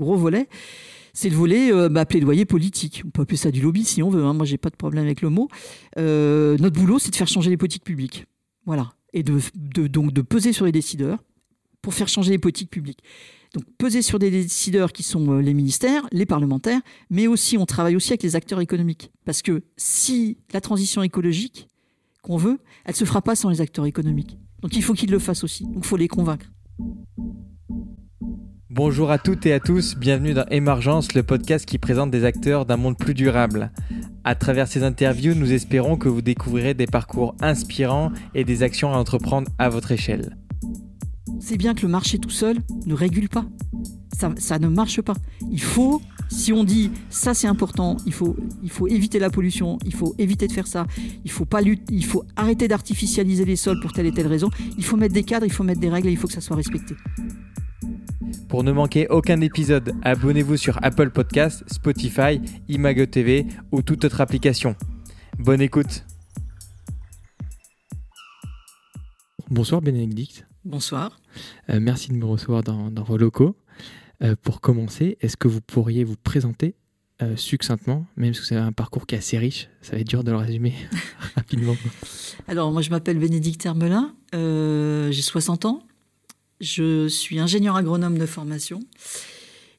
gros volet, c'est le volet euh, bah, plaidoyer politique. On peut appeler ça du lobby si on veut. Hein. Moi, j'ai pas de problème avec le mot. Euh, notre boulot, c'est de faire changer les politiques publiques. Voilà. Et de, donc de peser sur les décideurs pour faire changer les politiques publiques. Donc peser sur des décideurs qui sont les ministères, les parlementaires, mais aussi on travaille aussi avec les acteurs économiques. Parce que si la transition écologique qu'on veut, elle ne se fera pas sans les acteurs économiques. Donc il faut qu'ils le fassent aussi. Donc il faut les convaincre. Bonjour à toutes et à tous, bienvenue dans Émergence, le podcast qui présente des acteurs d'un monde plus durable. À travers ces interviews, nous espérons que vous découvrirez des parcours inspirants et des actions à entreprendre à votre échelle. C'est bien que le marché tout seul ne régule pas. Ça, ne marche pas. Il faut si on dit ça c'est important, il faut, il faut éviter la pollution, il faut éviter de faire ça, il faut pas lutter, il faut arrêter d'artificialiser les sols pour telle et telle raison, il faut mettre des cadres, il faut mettre des règles et il faut que ça soit respecté. Pour ne manquer aucun épisode, abonnez-vous sur Apple Podcasts, Spotify, Imago TV ou toute autre application. Bonne écoute. Bonsoir Bénédicte. Bonsoir. Euh, merci de me recevoir dans, dans vos locaux. Euh, pour commencer, est-ce que vous pourriez vous présenter euh, succinctement, même si c'est un parcours qui est assez riche, ça va être dur de le résumer rapidement. Alors, moi, je m'appelle Bénédicte Hermelin, euh, j'ai 60 ans, je suis ingénieur agronome de formation.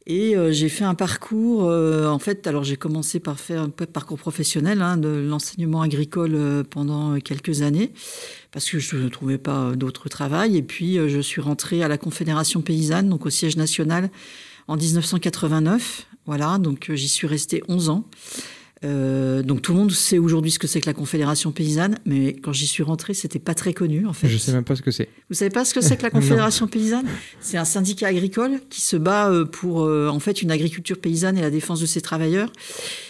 Et j'ai fait un parcours, en fait, alors j'ai commencé par faire un parcours professionnel, hein, de l'enseignement agricole pendant quelques années, parce que je ne trouvais pas d'autre travail. Et puis, je suis rentrée à la Confédération paysanne, donc au siège national, en 1989. Voilà, donc j'y suis restée 11 ans. Euh, donc tout le monde sait aujourd'hui ce que c'est que la Confédération paysanne, mais quand j'y suis rentrée, c'était pas très connu en fait. Je sais même pas ce que c'est. Vous savez pas ce que c'est que la Confédération paysanne? C'est un syndicat agricole qui se bat euh, pour euh, en fait une agriculture paysanne et la défense de ses travailleurs,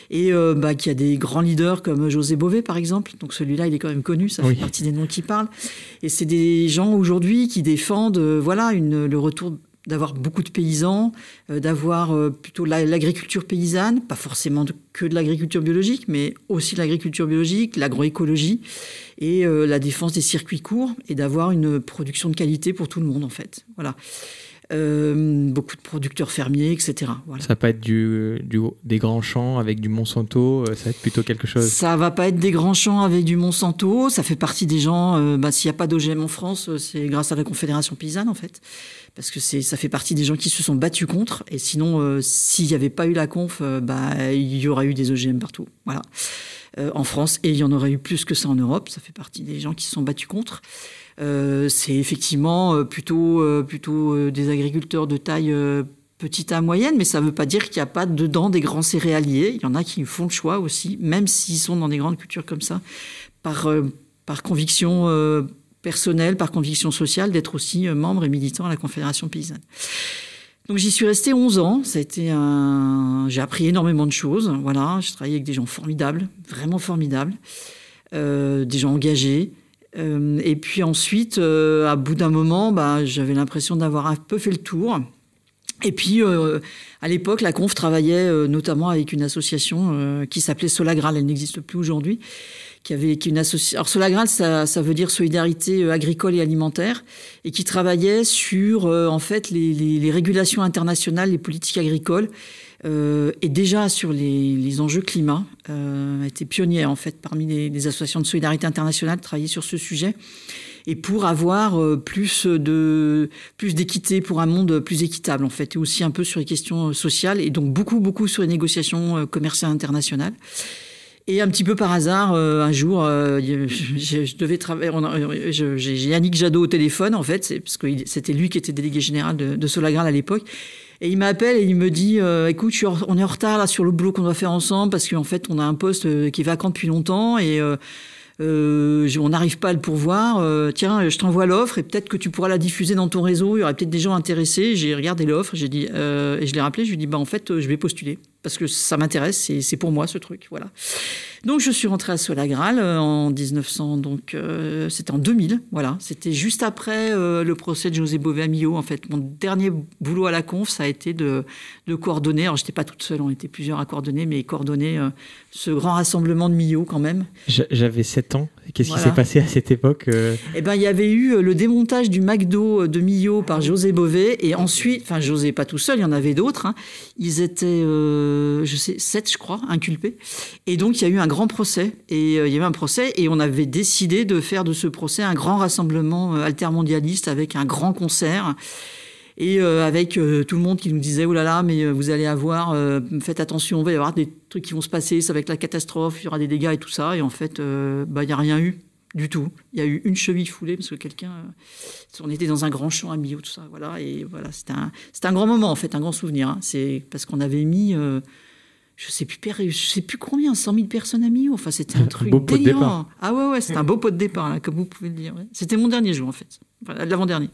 et bah, qui a des grands leaders comme José Bové par exemple. Donc celui-là, il est quand même connu, ça fait partie des noms qui parlent. Et c'est des gens aujourd'hui qui défendent voilà une, le retour d'avoir beaucoup de paysans, euh, d'avoir euh, plutôt l'agriculture paysanne, pas forcément que de l'agriculture biologique, mais aussi l'agriculture biologique, l'agroécologie et euh, la défense des circuits courts et d'avoir une production de qualité pour tout le monde en fait. Voilà. Euh, beaucoup de producteurs fermiers, etc. Ça va pas être du, des grands champs avec du Monsanto, euh, ça va être plutôt quelque chose. Ça va pas être des grands champs avec du Monsanto. Ça fait partie des gens. Euh, bah, S'il n'y a pas d'OGM en France, c'est grâce à la Confédération paysanne en fait, parce que ça fait partie des gens qui se sont battus contre. Et sinon, s'il n'y avait pas eu la conf, bah il y aurait eu des OGM partout. Voilà. en France et il y en aurait eu plus que ça en Europe. Ça fait partie des gens qui se sont battus contre. Euh, c'est effectivement euh, plutôt, euh, plutôt des agriculteurs de taille petite à moyenne, mais ça ne veut pas dire qu'il n'y a pas dedans des grands céréaliers. Il y en a qui font le choix aussi, même s'ils sont dans des grandes cultures comme ça, par, par conviction personnelle, par conviction sociale, d'être aussi membre et militant à la Confédération paysanne. Donc j'y suis restée 11 ans. Ça a été un... J'ai appris énormément de choses. Voilà, je travaillais avec des gens formidables, vraiment formidables, des gens engagés, euh, et puis ensuite, euh, à bout d'un moment, bah, j'avais l'impression d'avoir un peu fait le tour. Et puis, euh, à l'époque, la Conf travaillait notamment avec une association qui s'appelait Solagral. Elle n'existe plus aujourd'hui. Qui avait une association. Alors Solagral, ça, veut dire solidarité agricole et alimentaire, et qui travaillait sur en fait les, régulations internationales, les politiques agricoles, euh, et déjà sur les, enjeux climat, euh, a été pionnière en fait parmi les, associations de solidarité internationale, travailler sur ce sujet et pour avoir euh, plus d'équité pour un monde plus équitable en fait, et aussi un peu sur les questions sociales et donc beaucoup beaucoup sur les négociations commerciales internationales. Et un petit peu par hasard, un jour, je, devais travailler. J'ai Yannick Jadot au téléphone, en fait, parce que c'était lui qui était délégué général de, de à l'époque. Et il m'appelle et il me dit euh, écoute, on est en retard sur le boulot qu'on doit faire ensemble parce qu'en fait, on a un poste euh, qui est vacant depuis longtemps et euh, euh, on n'arrive pas à le pourvoir. Tiens, je t'envoie l'offre et peut-être que tu pourras la diffuser dans ton réseau. Il y aurait peut-être des gens intéressés. J'ai regardé l'offre, j'ai dit et je l'ai rappelé. Je lui ai dit bah en fait, je vais postuler parce que ça m'intéresse. C'est pour moi ce truc, voilà. Donc je suis rentrée à Solagral en 1900. Donc c'était en 2000, voilà. C'était juste après le procès de José Bové à Millau. En fait, mon dernier boulot à la conf, ça a été de, de coordonner. Alors j'étais pas toute seule, on était plusieurs à coordonner, mais coordonner ce grand rassemblement de Millau quand même. J'avais 7 ans, Qu'est-ce qui s'est passé à cette époque euh? Eh ben, il y avait eu euh, le démontage du McDo de Millau par José Bové, et ensuite, enfin, José pas tout seul, il y en avait d'autres. Hein. Ils étaient, euh, je sais, sept, je crois, inculpés. Et donc, il y a eu un grand procès, et il y avait un procès, et on avait décidé de faire de ce procès un grand rassemblement altermondialiste avec un grand concert. Et avec tout le monde qui nous disait oh là là, mais vous allez avoir, faites attention, il va y avoir des trucs qui vont se passer, ça va être la catastrophe, il y aura des dégâts et tout ça. Et en fait, bah, il n'y a rien eu du tout. Il y a eu une cheville foulée parce que quelqu'un, on était dans un grand champ à Millau, tout ça, voilà. Et voilà, c'était un, un, grand moment en fait, un grand souvenir. Hein. C'est parce qu'on avait mis je sais plus je sais plus combien 100 000 personnes à Millau enfin c'était un truc beau délirant ah ouais ouais c'était un beau pot de départ là, comme vous pouvez le dire c'était mon dernier jour en fait l'avant dernier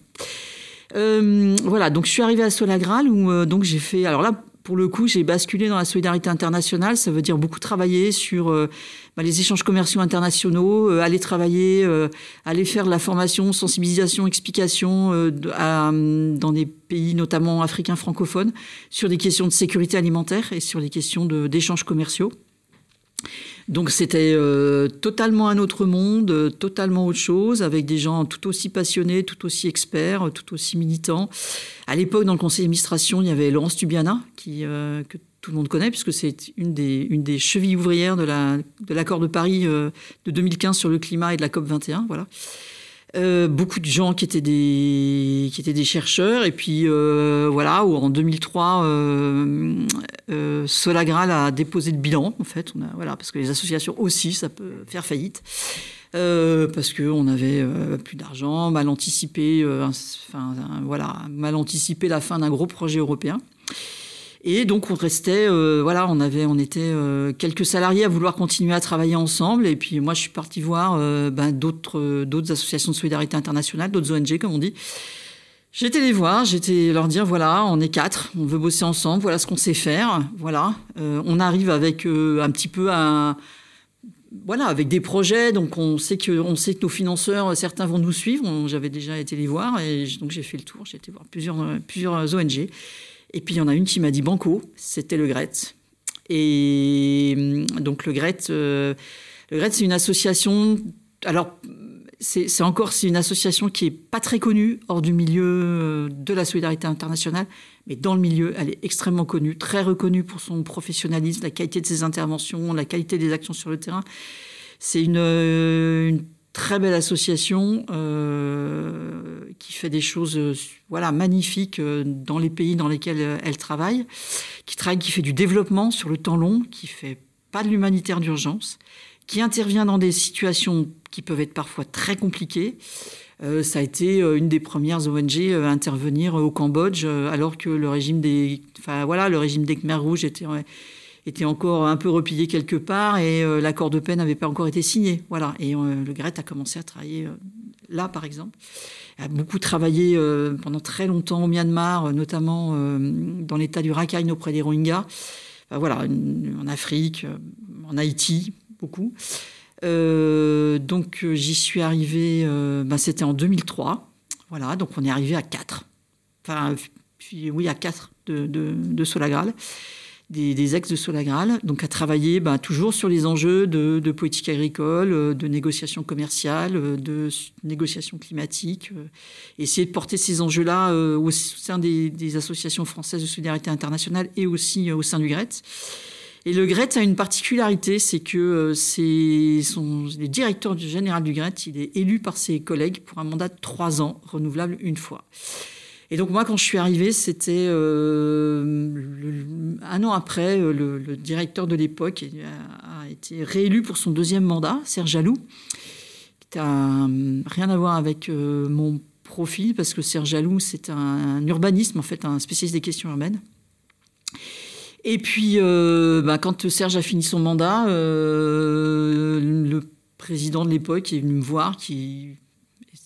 euh, voilà, donc je suis arrivée à Solagral où euh, donc j'ai fait. Alors là, pour le coup, j'ai basculé dans la solidarité internationale. Ça veut dire beaucoup travailler sur euh, bah, les échanges commerciaux internationaux, aller travailler, aller faire de la formation, sensibilisation, explication dans des pays notamment africains francophones sur des questions de sécurité alimentaire et sur des questions d'échanges commerciaux. Donc c'était euh, totalement un autre monde, euh, totalement autre chose, avec des gens tout aussi passionnés, tout aussi experts, tout aussi militants. À l'époque, dans le conseil d'administration, il y avait Laurence Tubiana, qui, euh, que tout le monde connaît, puisque c'est une des, une des chevilles ouvrières de l'accord de, de Paris de 2015 sur le climat et de la COP 21. Voilà. Euh, beaucoup de gens qui étaient des, qui étaient des chercheurs. Et puis, euh, voilà, où en 2003, euh, euh, Solagral a déposé le bilan, en fait. On a, voilà, parce que les associations aussi, ça peut faire faillite. parce qu'on avait plus d'argent, mal anticipé, enfin, voilà, mal anticipé la fin d'un gros projet européen. Et donc on restait, euh, voilà, on avait, on était euh, quelques salariés à vouloir continuer à travailler ensemble. Et puis moi, je suis partie voir euh, ben, d'autres, associations de solidarité internationale, d'autres ONG, comme on dit. J'étais les voir, j'étais leur dire voilà, on est quatre, on veut bosser ensemble, voilà ce qu'on sait faire, voilà. on arrive avec un petit peu voilà, avec des projets, donc on sait que, on sait que nos financeurs, certains vont nous suivre. J'avais déjà été les voir et donc j'ai fait le tour, j'ai été voir plusieurs, plusieurs ONG. Et puis il y en a une qui m'a dit Banco, c'était le GRET. Et hum, donc le GRET, euh, GRET c'est une association. Alors c'est encore c'est une association qui est pas très connue hors du milieu euh, de la solidarité internationale, mais dans le milieu, elle est extrêmement connue, très reconnue pour son professionnalisme, la qualité de ses interventions, la qualité des actions sur le terrain. C'est une, euh, une très belle association euh, qui fait des choses euh, voilà magnifiques euh, dans les pays dans lesquels elle travaille, qui travaille, qui fait du développement sur le temps long, qui fait pas de l'humanitaire d'urgence, qui intervient dans des situations qui peuvent être parfois très compliquées. ça a été une des premières ONG à intervenir au Cambodge, alors que le régime des, enfin voilà, le régime des Khmers rouges était était encore un peu replié quelque part et euh, l'accord de paix n'avait pas encore été signé. Voilà. Et euh, le GRET a commencé à travailler euh, là, par exemple. Il a beaucoup travaillé pendant très longtemps au Myanmar, notamment dans l'état du Rakhine auprès des Rohingyas. voilà, en Afrique, en Haïti, beaucoup. donc j'y suis arrivé, ben, c'était en 2003. Voilà, donc on est arrivé à 4. Enfin, oui, à 4 de, de, de Solagral des, ex de Solagral, donc à travailler bah, toujours sur les enjeux de, politique agricole, euh, de négociation commerciale, euh, de négociation climatique, euh, essayer de porter ces enjeux-là au sein des, associations françaises de solidarité internationale et aussi au sein du GRET. Et le GRET a une particularité, c'est que c'est son, le directeur général du GRET, il est élu par ses collègues pour un mandat de trois ans, renouvelable une fois. Et donc moi, quand je suis arrivée, c'était euh, un an après, euh, le, directeur de l'époque a, été réélu pour son deuxième mandat, Serge Jaloux, qui n'a rien à voir avec euh, mon profil, parce que Serge Jaloux, c'est un, urbanisme, en fait, un spécialiste des questions urbaines. Et puis, bah, quand Serge a fini son mandat, le président de l'époque est venu me voir, qui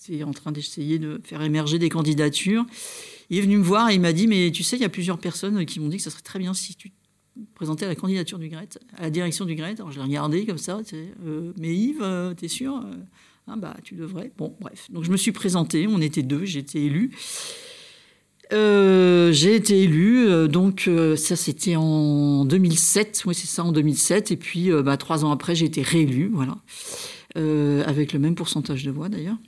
c'est en train d'essayer de faire émerger des candidatures. Il est venu me voir et il m'a dit, mais tu sais, il y a plusieurs personnes qui m'ont dit que ça serait très bien si tu présentais la candidature du GRET, à la direction du GRET. Alors je l'ai regardé comme ça, euh, mais Yves, euh, t'es sûr euh, ah, bah, tu devrais. Bon, bref. Donc je me suis présenté, on était deux, j'ai été élu. j'ai été élu, donc ça c'était en 2007, oui c'est ça en 2007, et puis bah, trois ans après j'ai été réélu, voilà. avec le même pourcentage de voix d'ailleurs.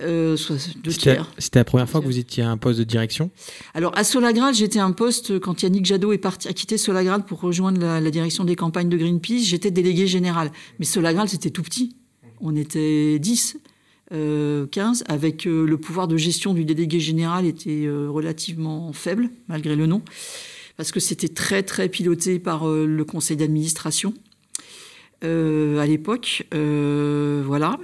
Euh, C'était la première fois que vous étiez à un poste de direction? Alors, à Solagrad, j'étais un poste, quand Yannick Jadot est parti, a quitté Solagrad pour rejoindre la, direction des campagnes de Greenpeace, j'étais délégué général. Mais Solagrad, c'était tout petit. On était 10, 15, euh, avec euh, le pouvoir de gestion du délégué général était relativement faible, malgré le nom, parce que c'était très, très piloté par le conseil d'administration. à l'époque, voilà.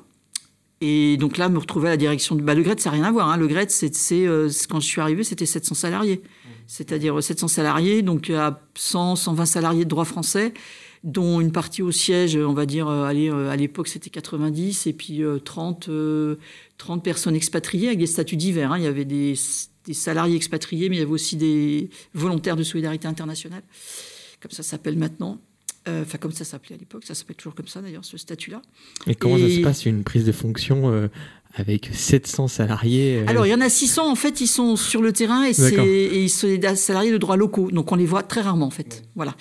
Et donc là, me retrouver à la direction de. Bah, le GRET, ça n'a rien à voir. Hein. Le GRET, euh, quand je suis arrivé, c'était 700 salariés. C'est-à-dire 700 salariés, donc à 100, 120 salariés de droit français, dont une partie au siège, on va dire, euh, euh, à l'époque, c'était 90, et puis 30, 30 personnes expatriées avec des statuts divers. Hein. Il y avait des, salariés expatriés, mais il y avait aussi des volontaires de solidarité internationale, comme ça s'appelle maintenant. Euh, enfin, comme ça s'appelait à l'époque, ça s'appelle toujours comme ça d'ailleurs, ce statut-là. Et comment ça se passe une prise de fonction euh, avec 700 salariés euh Alors, il y en a 600, en fait, ils sont sur le terrain et, et ils sont des salariés de droit locaux. Donc, on les voit très rarement, en fait. Voilà.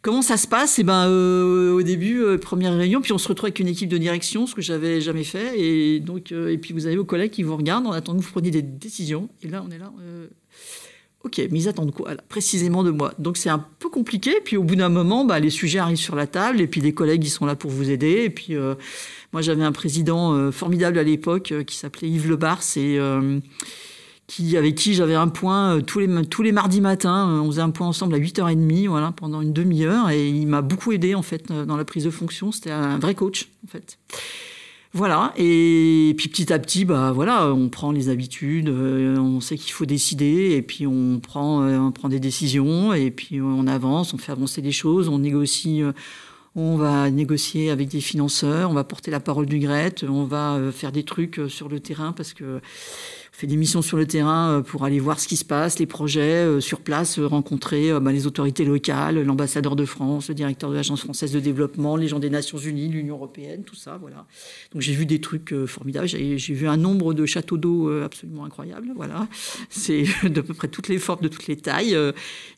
Comment ça se passe? Eh ben, au début, première réunion, puis on se retrouve avec une équipe de direction, ce que j'avais jamais fait. Et, donc, et puis, vous avez vos collègues qui vous regardent en attendant que vous preniez des décisions. Et là, on est là. Ok, mais ils attendent quoi Précisément de moi? Donc c'est un peu compliqué. Puis au bout d'un moment, bah, les sujets arrivent sur la table et puis les collègues, ils sont là pour vous aider. Et puis euh, moi, j'avais un président euh, formidable à l'époque euh, qui s'appelait Yves Lebars et avec qui j'avais un point tous, les, tous les mardis matins. on faisait un point ensemble à 8h30 voilà, pendant une demi-heure. Et il m'a beaucoup aidé en fait dans la prise de fonction. C'était un vrai coach en fait. Voilà, et puis petit à petit, bah voilà, on prend les habitudes, euh, on sait qu'il faut décider, et puis on prend, euh, on prend des décisions, et puis on avance, on fait avancer les choses, on négocie. Euh, on va négocier avec des financeurs, on va porter la parole du GRET, on va faire des trucs sur le terrain parce que fait des missions sur le terrain euh, pour aller voir ce qui se passe, les projets euh, sur place, euh, rencontrer bah, les autorités locales, l'ambassadeur de France, le directeur de l'Agence française de développement, les gens des Nations Unies, l'Union européenne, tout ça, voilà. Donc j'ai vu des trucs formidables. J'ai vu un nombre de châteaux d'eau absolument incroyable, voilà. C'est de peu près toutes les formes, de toutes les tailles.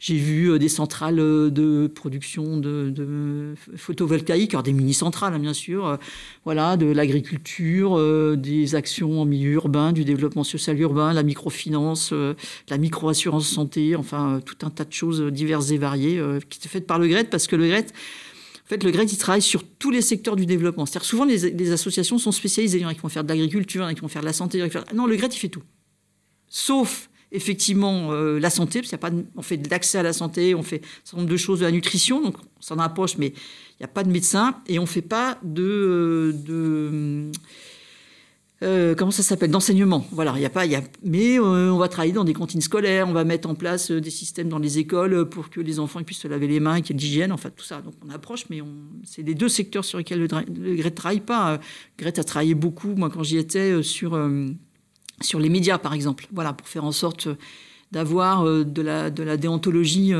J'ai vu des centrales de production de, de photovoltaïques, alors des mini-centrales, hein, bien sûr, voilà, de l'agriculture, des actions en milieu urbain, du développement social urbain, la microfinance, euh, la microassurance santé, enfin euh, tout un tas de choses diverses et variées euh, qui étaient faites par le GRET parce que le GRET, en fait, le GRET, il travaille sur tous les secteurs du développement. C'est-à-dire souvent les, associations sont spécialisées. Il y en a qui vont faire de l'agriculture, il y en a qui vont faire de la santé. Non, le GRET, il fait tout. Sauf effectivement la santé, parce qu'il y a pas on fait de l'accès à la santé, on fait un certain nombre de choses de la nutrition, donc on s'en approche, mais il n'y a pas de médecin et on ne fait pas de, de euh, comment ça s'appelle? D'enseignement. Voilà, il y a pas, y a, mais euh, on va travailler dans des cantines scolaires, on va mettre en place euh, des systèmes dans les écoles pour que les enfants puissent se laver les mains, qu'il y ait de l'hygiène, enfin tout ça. Donc on approche, mais c'est les deux secteurs sur lesquels le, le GRET travaille pas. GRET a travaillé beaucoup, moi quand j'y étais, sur sur les médias par exemple. Voilà, pour faire en sorte d'avoir de la de la déontologie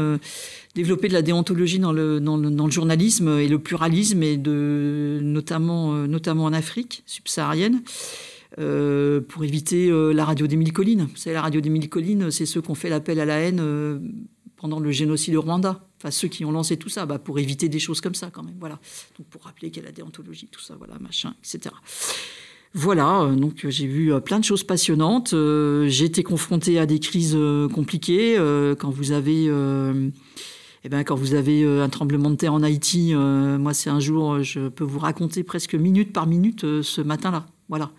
développer de la déontologie dans le, dans le, dans le, journalisme et le pluralisme, et de, notamment, notamment en Afrique subsaharienne. Euh, pour éviter euh, la radio des mille collines. Savez, la radio des mille collines, c'est ceux qui ont fait l'appel à la haine euh, pendant le génocide au Rwanda. Enfin, ceux qui ont lancé tout ça, bah, pour éviter des choses comme ça, quand même. Voilà. Donc, pour rappeler qu'il y a la déontologie, tout ça, voilà, machin, etc. Voilà, donc j'ai vu plein de choses passionnantes. J'ai été confronté à des crises compliquées. Quand vous avez, eh ben, quand vous avez un tremblement de terre en Haïti, moi, c'est un jour, je peux vous raconter presque minute par minute ce matin-là. Voilà.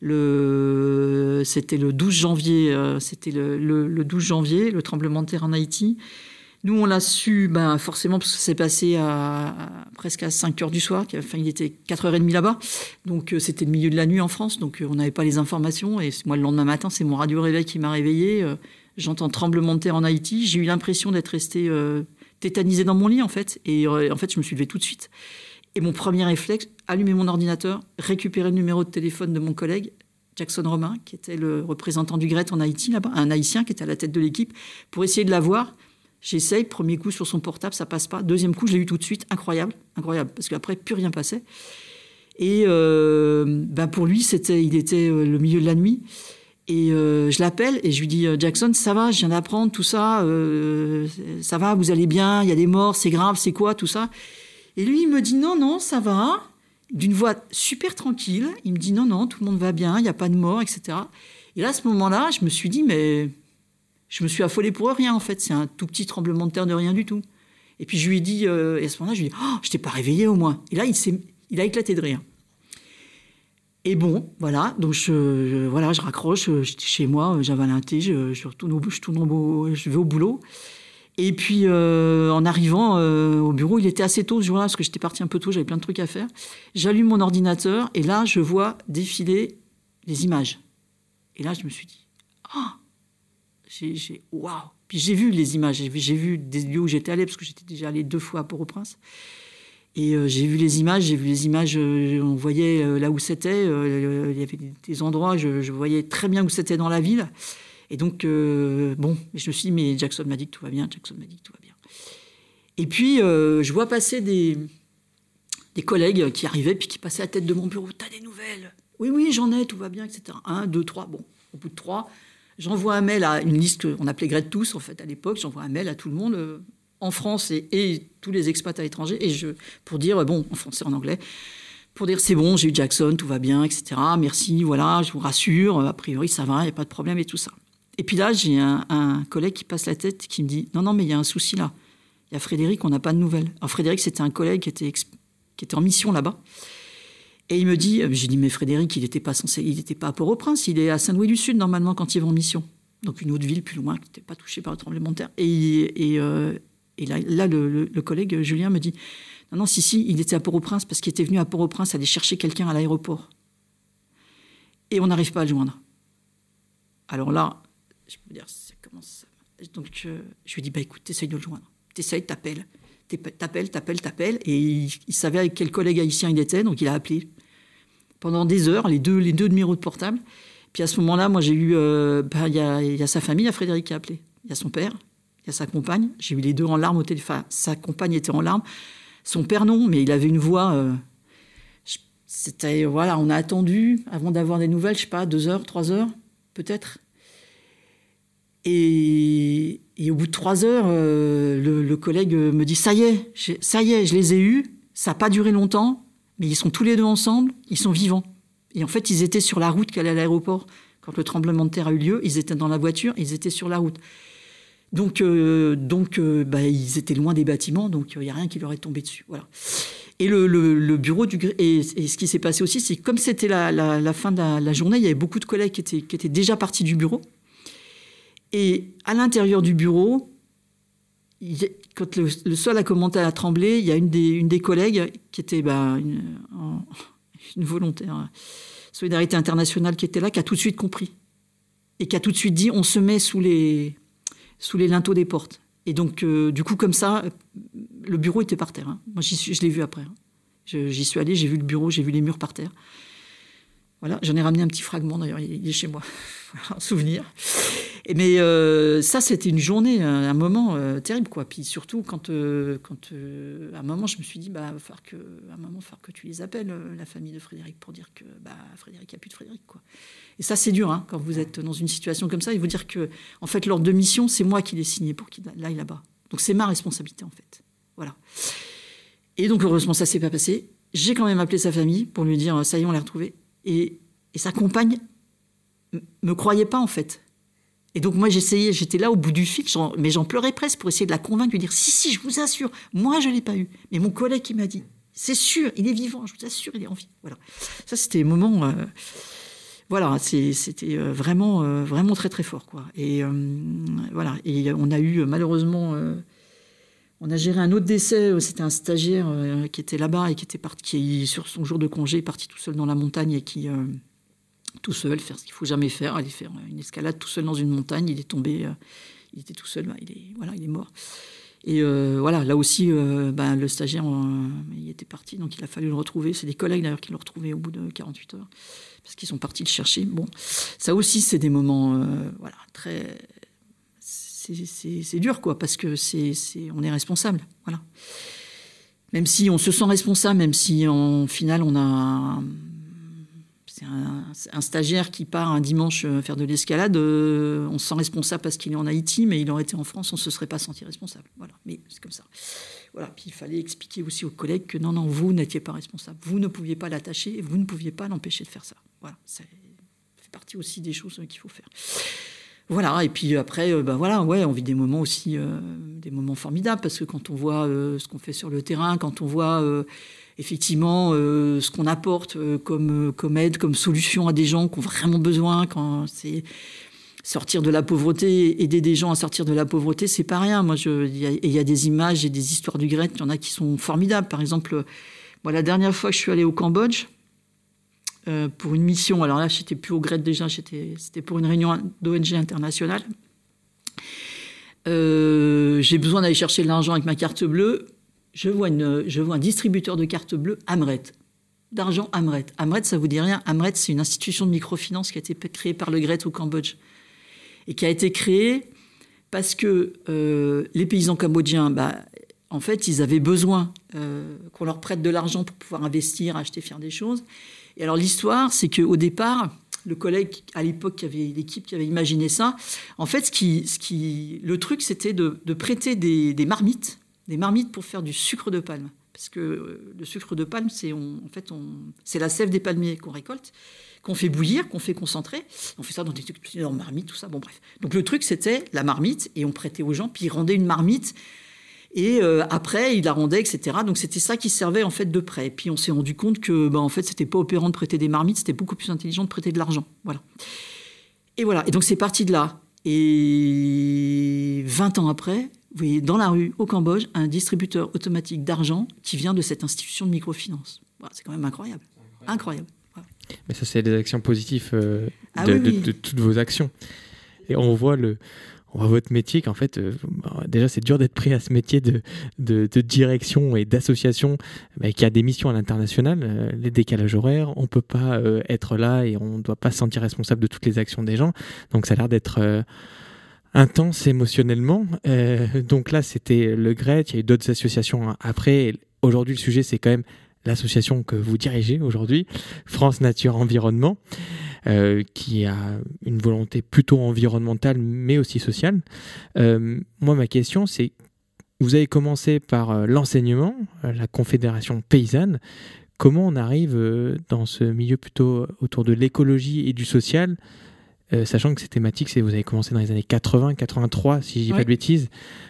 Le, c'était le 12 janvier, euh, c'était le, le, 12 janvier, le tremblement de terre en Haïti. Nous, on l'a su, ben, forcément, parce que c'est passé presque à 5 heures du soir. Enfin, il était 4h30 là-bas. Donc, euh, c'était le milieu de la nuit en France. Donc, euh, on n'avait pas les informations. Et moi, le lendemain matin, c'est mon radio réveil qui m'a réveillé. J'entends tremblement de terre en Haïti. J'ai eu l'impression d'être resté tétanisé dans mon lit, en fait. Et en fait, je me suis levé tout de suite. Et mon premier réflexe, allumer mon ordinateur, récupérer le numéro de téléphone de mon collègue, Jackson Romain, qui était le représentant du GRET en Haïti, là-bas, un Haïtien qui était à la tête de l'équipe, pour essayer de l'avoir. J'essaye, premier coup sur son portable, ça passe pas. Deuxième coup, je l'ai eu tout de suite, incroyable, incroyable, parce qu'après, plus rien passait. Et ben pour lui, c'était, il était euh, le milieu de la nuit. Et euh, je l'appelle et je lui dis Jackson, ça va, je viens d'apprendre tout ça, ça va, vous allez bien, il y a des morts, c'est grave, c'est quoi tout ça et lui, il me dit non, non, ça va. d'une voix super tranquille, il me dit non, non, tout le monde va bien, il n'y a pas de mort, etc. Et là, à ce moment-là, je me suis dit, mais je me suis affolée pour rien, en fait. C'est un tout petit tremblement de terre de rien du tout. Et puis je lui ai dit, euh, et à ce moment-là, je lui ai dit, oh, je t'ai pas réveillé au moins. Et là, il, il a éclaté de rire. Et bon, voilà, donc je, voilà, je raccroche, euh, j'étais chez moi, j'avais un thé, je, je, je, tourne je vais au boulot. Et puis, euh, en arrivant au bureau, il était assez tôt ce jour-là, parce que j'étais parti un peu tôt, j'avais plein de trucs à faire. J'allume mon ordinateur, et là, je vois défiler les images. Et là, je me suis dit, ah, j'ai, waouh. Puis j'ai vu les images, j'ai vu, des lieux où j'étais allé, parce que j'étais déjà allé deux fois à Port-au-Prince. Et euh, j'ai vu les images, j'ai vu les images, euh, on voyait euh, là où c'était, il y avait des endroits, je, voyais très bien où c'était dans la ville. Et donc, bon, je me suis dit, mais Jackson m'a dit que tout va bien, Jackson m'a dit que tout va bien. Et puis, je vois passer des, collègues qui arrivaient, puis qui passaient à la tête de mon bureau, t'as des nouvelles? Oui, oui, j'en ai, tout va bien, etc. Un, deux, trois, bon, au bout de trois, j'envoie un mail à une liste qu'on appelait Grette Tous, en fait, à l'époque, j'envoie un mail à tout le monde en France et, tous les expats à l'étranger, et je, pour dire, bon, en français, en anglais, pour dire c'est bon, j'ai eu Jackson, tout va bien, etc. Merci, voilà, je vous rassure, a priori ça va, il n'y a pas de problème et tout ça. Et puis là, j'ai un, collègue qui passe la tête qui me dit non, non, mais il y a un souci là. Il y a Frédéric, on n'a pas de nouvelles. Alors Frédéric, c'était un collègue qui était, en mission là-bas. Et il me dit, euh, j'ai dit, mais Frédéric, il n'était pas pas à Port-au-Prince, il est à Saint-Louis du Sud normalement quand il va en mission. Donc une autre ville plus loin qui n'était pas touchée par le tremblement de terre. Et, euh, et là, le, collègue Julien me dit Non, non, si, si, il était à Port-au-Prince parce qu'il était venu à Port-au-Prince aller chercher quelqu'un à l'aéroport. Et on n'arrive pas à le joindre. Alors là, je peux dire, ça commence. Donc je, lui dis Bah écoute, t'essayes de le joindre. T'essayes, t'appelles. T'appelles, t'appelles, t'appelles. Et il, savait avec quel collègue haïtien il était, donc il a appelé pendant des heures, les deux, les deux de portable. Puis à ce moment-là, moi j'ai eu. Euh, bah, il y, a, y, a sa famille, il y a Frédéric qui a appelé. Il y a son père, sa compagne. J'ai eu les deux en larmes au téléphone. sa compagne était en larmes. Son père, non, mais il avait une voix. Euh, c'était. Voilà, on a attendu avant d'avoir des nouvelles, je sais pas, deux heures, trois heures, peut-être. Et, au bout de trois heures, euh, le, collègue me dit Ça y est, ça y est, je les ai eus. Ça n'a pas duré longtemps, mais ils sont tous les deux ensemble, ils sont vivants. Et en fait, ils étaient sur la route qui allait à l'aéroport. Quand le tremblement de terre a eu lieu, ils étaient dans la voiture, ils étaient sur la route. Donc, euh, donc euh, bah, ils étaient loin des bâtiments, donc il n'y a rien qui leur est tombé dessus. Et le, bureau du et, ce qui s'est passé aussi, c'est comme c'était la, fin de la, journée, il y avait beaucoup de collègues qui étaient déjà partis du bureau. Et à l'intérieur du bureau, quand le, sol a commencé à trembler, il y a une des, collègues qui était bah, une, une volontaire solidarité internationale qui était là, qui a tout de suite compris et qui a tout de suite dit on se met sous les sous les linteaux des portes. Et donc, euh, du coup, comme ça, le bureau était par terre. Hein. Moi, suis, je l'ai vu après. Hein. J'y suis allé, j'ai vu le bureau, j'ai vu les murs par terre. Voilà, j'en ai ramené un petit fragment d'ailleurs, il est chez moi, un souvenir. Et mais euh, ça, c'était une journée, un, moment euh, terrible, quoi. Puis surtout quand, euh, quand à un moment, je me suis dit, bah, va que, à un moment, falloir que tu les appelles, la famille de Frédéric, pour dire que, bah, Frédéric, il a plus de Frédéric, quoi. Et ça, c'est dur, hein, quand vous êtes dans une situation comme ça. Il faut dire que, en fait, l'ordre de mission, c'est moi qui l'ai signé pour qu'il aille là-bas. Donc c'est ma responsabilité, en fait. Voilà. Et donc, heureusement, ça s'est pas passé. J'ai quand même appelé sa famille pour lui dire, ça y est, on l'a retrouvé. Et, sa compagne me croyait pas, en fait. Et donc moi j'essayais, j'étais là au bout du fil, mais j'en pleurais presque pour essayer de la convaincre, de lui dire si si, je vous assure, moi je l'ai pas eu, mais mon collègue qui m'a dit c'est sûr, il est vivant, je vous assure, il est en vie. Voilà, ça c'était un moment, euh, voilà, c'était euh, vraiment euh, vraiment très très fort quoi. Et voilà, et on a eu malheureusement on a géré un autre décès. C'était un stagiaire qui était là-bas et qui était parti, qui sur son jour de congé, parti tout seul dans la montagne et qui tout seul, faire ce qu'il faut jamais faire, aller faire une escalade tout seul dans une montagne. Il est tombé, euh, il était tout seul, bah, il est voilà, il est mort. Et euh, voilà, là aussi, euh, bah, le stagiaire, il était parti, donc il a fallu le retrouver. C'est des collègues d'ailleurs qui l'ont retrouvé au bout de 48 heures, parce qu'ils sont partis le chercher. Bon, ça aussi, c'est des moments, voilà, très, c'est dur quoi, parce que c'est, on est responsable, voilà. Même si on se sent responsable, même si en final on a c'est un, stagiaire qui part un dimanche faire de l'escalade. on se sent responsable parce qu'il est en Haïti, mais il aurait été en France, on ne se serait pas senti responsable. Voilà, mais c'est comme ça. Puis il fallait expliquer aussi aux collègues que non, non, vous n'étiez pas responsable. Vous ne pouviez pas l'attacher et vous ne pouviez pas l'empêcher de faire ça. Voilà, ça fait partie aussi des choses qu'il faut faire. Voilà, et puis après, ben voilà, on vit des moments aussi, euh, des moments formidables, parce que quand on voit euh, ce qu'on fait sur le terrain, quand on voit effectivement ce qu'on apporte comme, comme aide, comme solution à des gens qui ont vraiment besoin, quand c'est sortir de la pauvreté, aider des gens à sortir de la pauvreté, c'est pas rien. Moi, il y, a des images et des histoires du Gret, il y en a qui sont formidables. Par exemple, moi, la dernière fois que je suis allée au Cambodge, euh, pour une mission, alors là, j'étais plus au Gret déjà, c'était pour une réunion d'ONG internationale. Euh, j'ai besoin d'aller chercher de l'argent avec ma carte bleue. Je vois, un distributeur de cartes bleues, Amret. D'argent Amret. Amret, ça vous dit rien Amret, c'est une institution de microfinance qui a été créée par le Gret au Cambodge et qui a été créé parce que euh, les paysans cambodgiens, bah, en fait, ils avaient besoin euh, qu'on leur prête de l'argent pour pouvoir investir, acheter, faire des choses. Et alors l'histoire, c'est qu'au départ, le collègue à l'époque qui avait l'équipe qui avait imaginé ça, en fait, ce qui, ce qui, le truc, c'était de, prêter des, marmites, des marmites pour faire du sucre de palme, parce que euh, le sucre de palme, c'est en fait, c'est la sève des palmiers qu'on récolte qu'on fait bouillir, qu'on fait concentrer. On fait ça dans des énormes marmites, tout ça. Bon, bref. Donc le truc, c'était la marmite, et on prêtait aux gens, puis ils rendaient une marmite. Et euh, après, ils la rendaient, etc. Donc c'était ça qui servait en fait de prêt. Puis on s'est rendu compte que, bah, en fait, c'était pas opérant de prêter des marmites, c'était beaucoup plus intelligent de prêter de l'argent. Voilà. Et voilà. Et donc c'est parti de là. Et 20 ans après, vous voyez dans la rue, au Cambodge, un distributeur automatique d'argent qui vient de cette institution de microfinance. Voilà, c'est quand même incroyable. Incroyable. Mais ça, c'est des actions positives euh, ah de, toutes vos actions. Et on voit le, on voit votre métier qu'en fait, euh, bah, déjà, c'est dur d'être pris à ce métier de, de, direction et d'association qui a des missions à l'international, euh, les décalages horaires, on peut pas être là et on ne doit pas se sentir responsable de toutes les actions des gens. Donc, ça a l'air d'être intense émotionnellement. donc là, c'était le GRET, il y a eu d'autres associations après. Aujourd'hui, le sujet, c'est quand même l'association que vous dirigez aujourd'hui, France Nature Environnement, euh, qui a une volonté plutôt environnementale mais aussi sociale. Euh, moi, ma question, c'est, vous avez commencé par euh, l'enseignement, la Confédération paysanne. Comment on arrive dans ce milieu plutôt autour de l'écologie et du social sachant que ces thématiques, vous avez commencé dans les années 80, 83, si je dis pas de bêtises.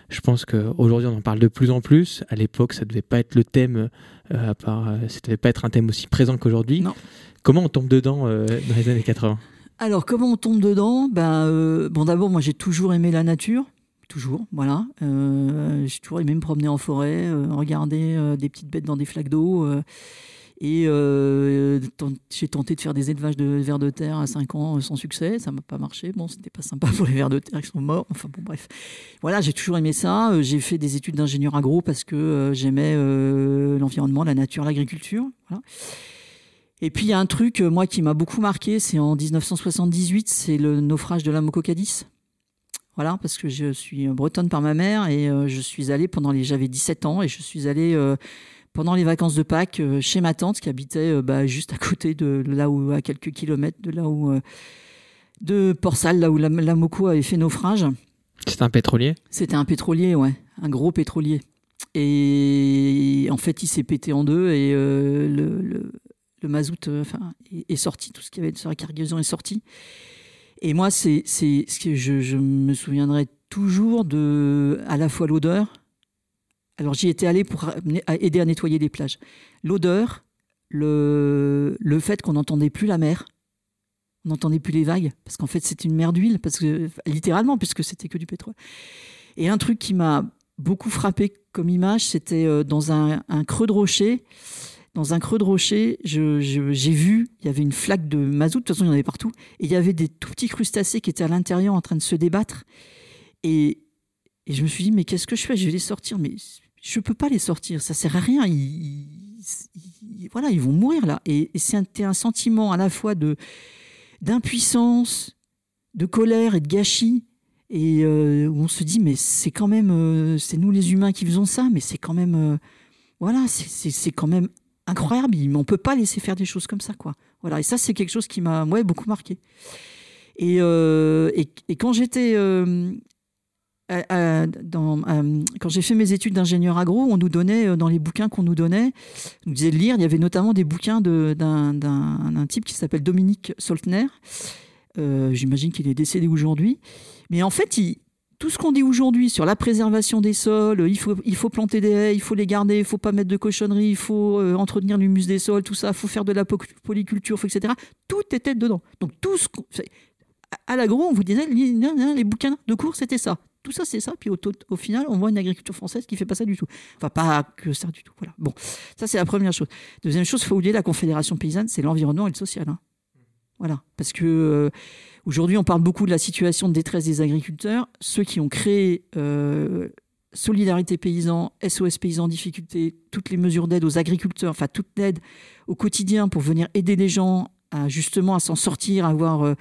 Je pense qu'aujourd'hui, on en parle de plus en plus. À l'époque, ça devait pas être le thème euh, à part, euh, ça devait pas être un thème aussi présent qu'aujourd'hui. Comment on tombe dedans euh, dans les années 80 Alors, comment on tombe dedans? Ben, Bon, d'abord, moi, j'ai toujours aimé la nature. Toujours, voilà. j'ai toujours aimé me promener en forêt, regarder des petites bêtes dans des flaques d'eau. Et euh, j'ai tenté de faire des élevages de vers de terre à 5 ans sans succès. Ça m'a pas marché. Bon, c'était pas sympa pour les vers de terre qui sont morts. Enfin bon, bref. Voilà, j'ai toujours aimé ça. Euh, j'ai fait des études d'ingénieur agro parce que euh, j'aimais l'environnement, la nature, l'agriculture. Et puis il y a un truc, moi, qui m'a beaucoup marqué, c'est en 1978, c'est le naufrage de la Mococadis. Voilà, parce que je suis bretonne par ma mère et je suis allée pendant les. J'avais 17 ans et je suis allée pendant les vacances de Pâques euh, chez ma tante qui habitait euh, bah, juste à côté de là où, à quelques kilomètres de là où, euh, de Port-Salle, là où la, Moco avait fait naufrage. C'était un pétrolier? C'était un pétrolier, ouais, un gros pétrolier. Et en fait, il s'est pété en deux et le, le, mazout enfin, est, sorti, tout ce qu'il y avait sur la cargaison est sorti. Et moi, c'est ce que je, je, me souviendrai toujours de à la fois l'odeur, alors j'y étais allé pour aider à nettoyer les plages. L'odeur, le, le fait qu'on n'entendait plus la mer, on n'entendait plus les vagues, parce qu'en fait c'est une mer d'huile, parce que littéralement, puisque c'était que du pétrole. Et un truc qui m'a beaucoup frappé comme image, c'était euh, dans un, creux de rocher. Dans un creux de rocher, j'ai vu, il y avait une flaque de mazout, de toute façon il y en avait partout, et il y avait des tout petits crustacés qui étaient à l'intérieur en train de se débattre. Et, et je me suis dit, mais qu'est-ce que je fais? Je vais les sortir. Mais je peux pas les sortir, ça sert à rien. Ils, voilà, ils vont mourir là. Et, c'était un, sentiment à la fois de d'impuissance, de colère et de gâchis. Et euh, on se dit, mais c'est quand même, euh, c'est nous les humains qui faisons ça, mais c'est quand même, euh, voilà, c'est quand même incroyable. On peut pas laisser faire des choses comme ça, quoi. Voilà, et ça, c'est quelque chose qui m'a ouais, beaucoup marqué. Et, et, et quand j'étais dans, quand j'ai fait mes études d'ingénieur agro, on nous donnait, dans les bouquins qu'on nous donnait, on nous disait de lire, il y avait notamment des bouquins d'un type qui s'appelle Dominique Soltner. J'imagine qu'il est décédé aujourd'hui. Mais en fait, tout ce qu'on dit aujourd'hui sur la préservation des sols, il faut, il faut planter des haies, il faut les garder, il faut pas mettre de cochonneries, il faut euh, entretenir l'humus des sols, tout ça, il faut faire de la polyculture, etc. Tout était dedans. Donc tout ce à l'agro, on vous disait les bouquins de cours, c'était ça. Tout ça, c'est ça. Puis au, final, on voit une agriculture française qui fait pas ça du tout. Enfin, pas que ça du tout. Voilà. Bon, ça c'est la première chose. Deuxième chose, faut oublier la Confédération paysanne, c'est l'environnement et le social. Hein. Voilà, parce que euh, Aujourd'hui, on parle beaucoup de la situation de détresse des agriculteurs. Ceux qui ont créé euh, Solidarité Paysan, SOS Paysans en difficulté, toutes les mesures d'aide aux agriculteurs, enfin toute l'aide au quotidien pour venir aider les gens à justement à s'en sortir, à avoir euh,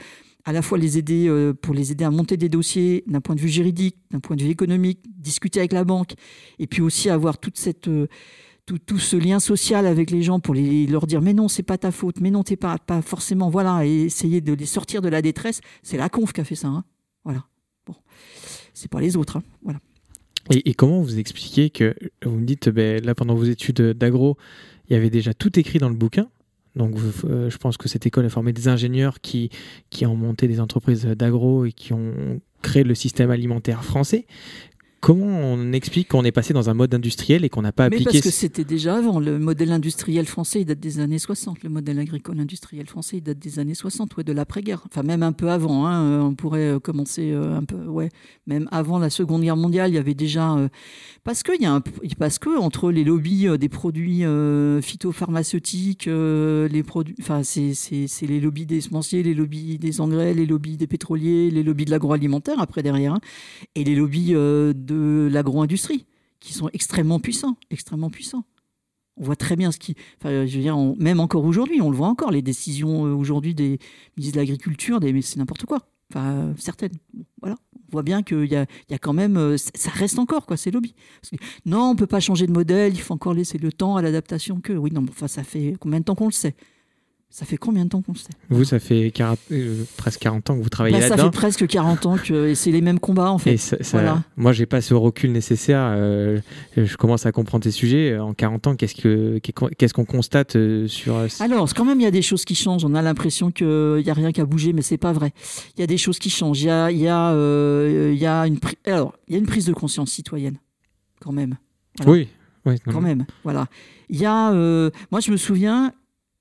à la fois les aider euh, pour les aider à monter des dossiers d'un point de vue juridique, d'un point de vue économique, discuter avec la banque, et puis aussi avoir toute cette tout, ce lien social avec les gens pour les, leur dire mais non c'est pas ta faute mais non t'es pas pas forcément voilà et essayer de les sortir de la détresse c'est la conf qui a fait ça hein. voilà bon c'est pas les autres hein. voilà et, comment vous expliquez que vous me dites ben, là pendant vos études d'agro il y avait déjà tout écrit dans le bouquin donc, euh, je pense que cette école a formé des ingénieurs qui, qui ont monté des entreprises d'agro et qui ont créé le système alimentaire français. Comment on explique qu'on est passé dans un mode industriel et qu'on n'a pas appliqué Mais parce que c'était déjà avant. Le modèle industriel français, il date des années 60. Le modèle agricole industriel français, il date des années 60, ouais, de l'après-guerre. Enfin, même un peu avant. Hein, euh, on pourrait euh, commencer euh, un peu, ouais. Même avant la Seconde Guerre mondiale, il y avait déjà. parce que il y a un, parce que entre les lobbies des produits phytopharmaceutiques, les produits, enfin, c'est les lobbies des semenciers, les lobbies des engrais, les lobbies des pétroliers, les lobbies de l'agroalimentaire après derrière, hein, et les lobbies de l'agro-industrie, qui sont extrêmement puissants, extrêmement puissants. On voit très bien ce qui. Enfin, je veux dire, même encore aujourd'hui, on le voit encore, les décisions euh, aujourd'hui des ministres de l'Agriculture, c'est n'importe quoi. Enfin, certaines. voilà. On voit bien qu'il y y a quand même. Euh, ça reste encore, quoi, ces lobbies. non, on ne peut pas changer de modèle, il faut encore laisser le temps à l'adaptation que. Oui, non, enfin, ça fait combien de temps qu'on le sait? Ça fait combien de temps qu'on le sait? Vous, ça fait euh, presque 40 ans que vous travaillez bah, là-dedans. Ça fait presque 40 ans que c'est les mêmes combats en fait. voilà. Moi, j'ai pas ce recul nécessaire. Euh, je commence à comprendre ces sujets. En 40 ans, qu'est-ce que qu'est-ce qu'on constate euh, sur Alors, quand même, il y a des choses qui changent. On a l'impression qu'il n'y a rien qu'à bouger, mais c'est pas vrai. Il y a des choses qui changent. Il y a, il y a, il y a une alors il y a une prise de conscience citoyenne quand même. Oui. Oui, quand même, voilà. Il y a, moi je me souviens,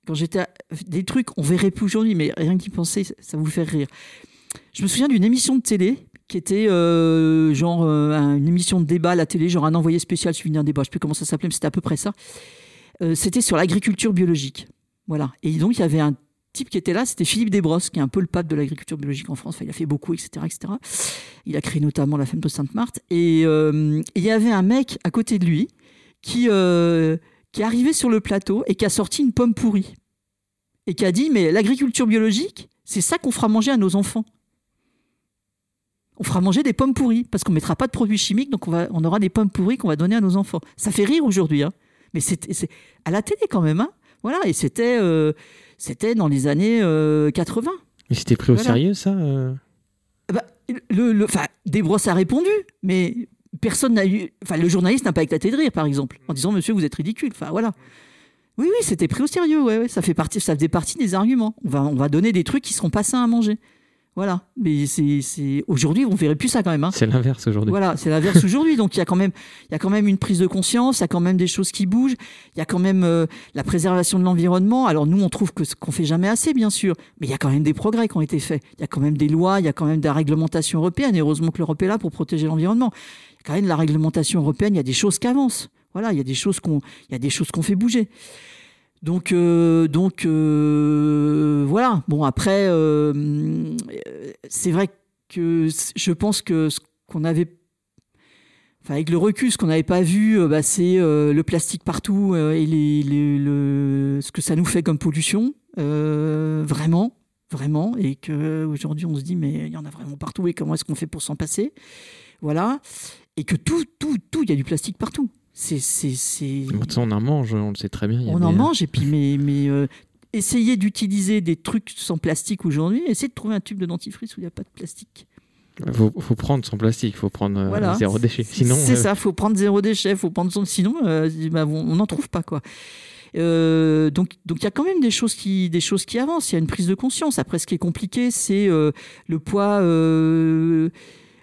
quand j'étais des trucs, on verrait plus aujourd'hui, mais rien qu'y penser, ça vous fait rire. Je me souviens d'une émission de télé qui était euh, genre euh, une émission de débat à la télé, genre un envoyé spécial suivi d'un débat. Je sais plus comment ça s'appelait, mais c'était à peu près ça. Euh, c'était sur l'agriculture biologique. Voilà. Et donc il y avait un type qui était là, c'était Philippe Desbrosses, qui est un peu le pape de l'agriculture biologique en France. Il a fait beaucoup, etc., etc. Il a créé notamment la femme de Sainte-Marthe. Et, il y avait un mec à côté de lui qui qui est arrivé sur le plateau et qui a sorti une pomme pourrie. Et qui a dit, mais l'agriculture biologique, c'est ça qu'on fera manger à nos enfants. On fera manger des pommes pourries, parce qu'on ne mettra pas de produits chimiques, donc on, va, on aura des pommes pourries qu'on va donner à nos enfants. Ça fait rire aujourd'hui, hein. mais c'est à la télé quand même. Hein. Voilà, et c'était euh, c'était dans les années 80. Euh, mais c'était pris au sérieux, ça euh? Bah, le, le, Desbrosses a répondu, mais personne n'a eu. Enfin, le journaliste n'a pas éclaté de rire, par exemple, en disant Monsieur, vous êtes ridicule. Enfin, voilà. Oui, oui, c'était pris au sérieux. Ouais, ça fait partie, ça faisait partie des arguments. On va, on va donner des trucs qui seront pas sains à manger. Voilà. Mais c'est, aujourd'hui, on verrait plus ça quand même. Hein. C'est l'inverse aujourd'hui. Voilà, c'est l'inverse aujourd'hui. Donc il y a quand même, il y a quand même une prise de conscience. Il y a quand même des choses qui bougent. Il y a quand même euh, la préservation de l'environnement. Alors nous, on trouve que qu'on fait jamais assez, bien sûr, mais il y a quand même des progrès qui ont été faits. Il y a quand même des lois. Il y a quand même de la réglementation européenne. Et heureusement que l'Europe est là pour protéger l'environnement quand même la réglementation européenne, il y a des choses qui avancent. Voilà, il y a des choses qu'on, il y a des choses qu'on fait bouger. Donc, euh, donc euh, voilà. Bon, après, euh, c'est vrai que je pense que ce qu'on avait, enfin, avec le recul, ce qu'on n'avait pas vu, bah, c'est le plastique partout et les, le, ce que ça nous fait comme pollution, vraiment, vraiment, et qu'aujourd'hui on se dit mais il y en a vraiment partout et comment est-ce qu'on fait pour s'en passer, voilà et que tout, tout, tout, il y a du plastique partout. C'est, c'est, c'est... on en mange, on le sait très bien. on en mange, et puis, mais, mais euh, essayez d'utiliser des trucs sans plastique aujourd'hui, essayez de trouver un tube de dentifrice où il n'y a pas de plastique. Il faut, faut, prendre son plastique, il faut prendre euh, zéro déchet. Sinon, c'est ça, il faut prendre zéro déchet, faut prendre son. Sinon, bah, on n'en trouve pas quoi. Euh, donc, donc il y a quand même des choses qui, des choses qui avancent. Il y a une prise de conscience. Après, ce qui est compliqué, c'est euh, le poids. Euh,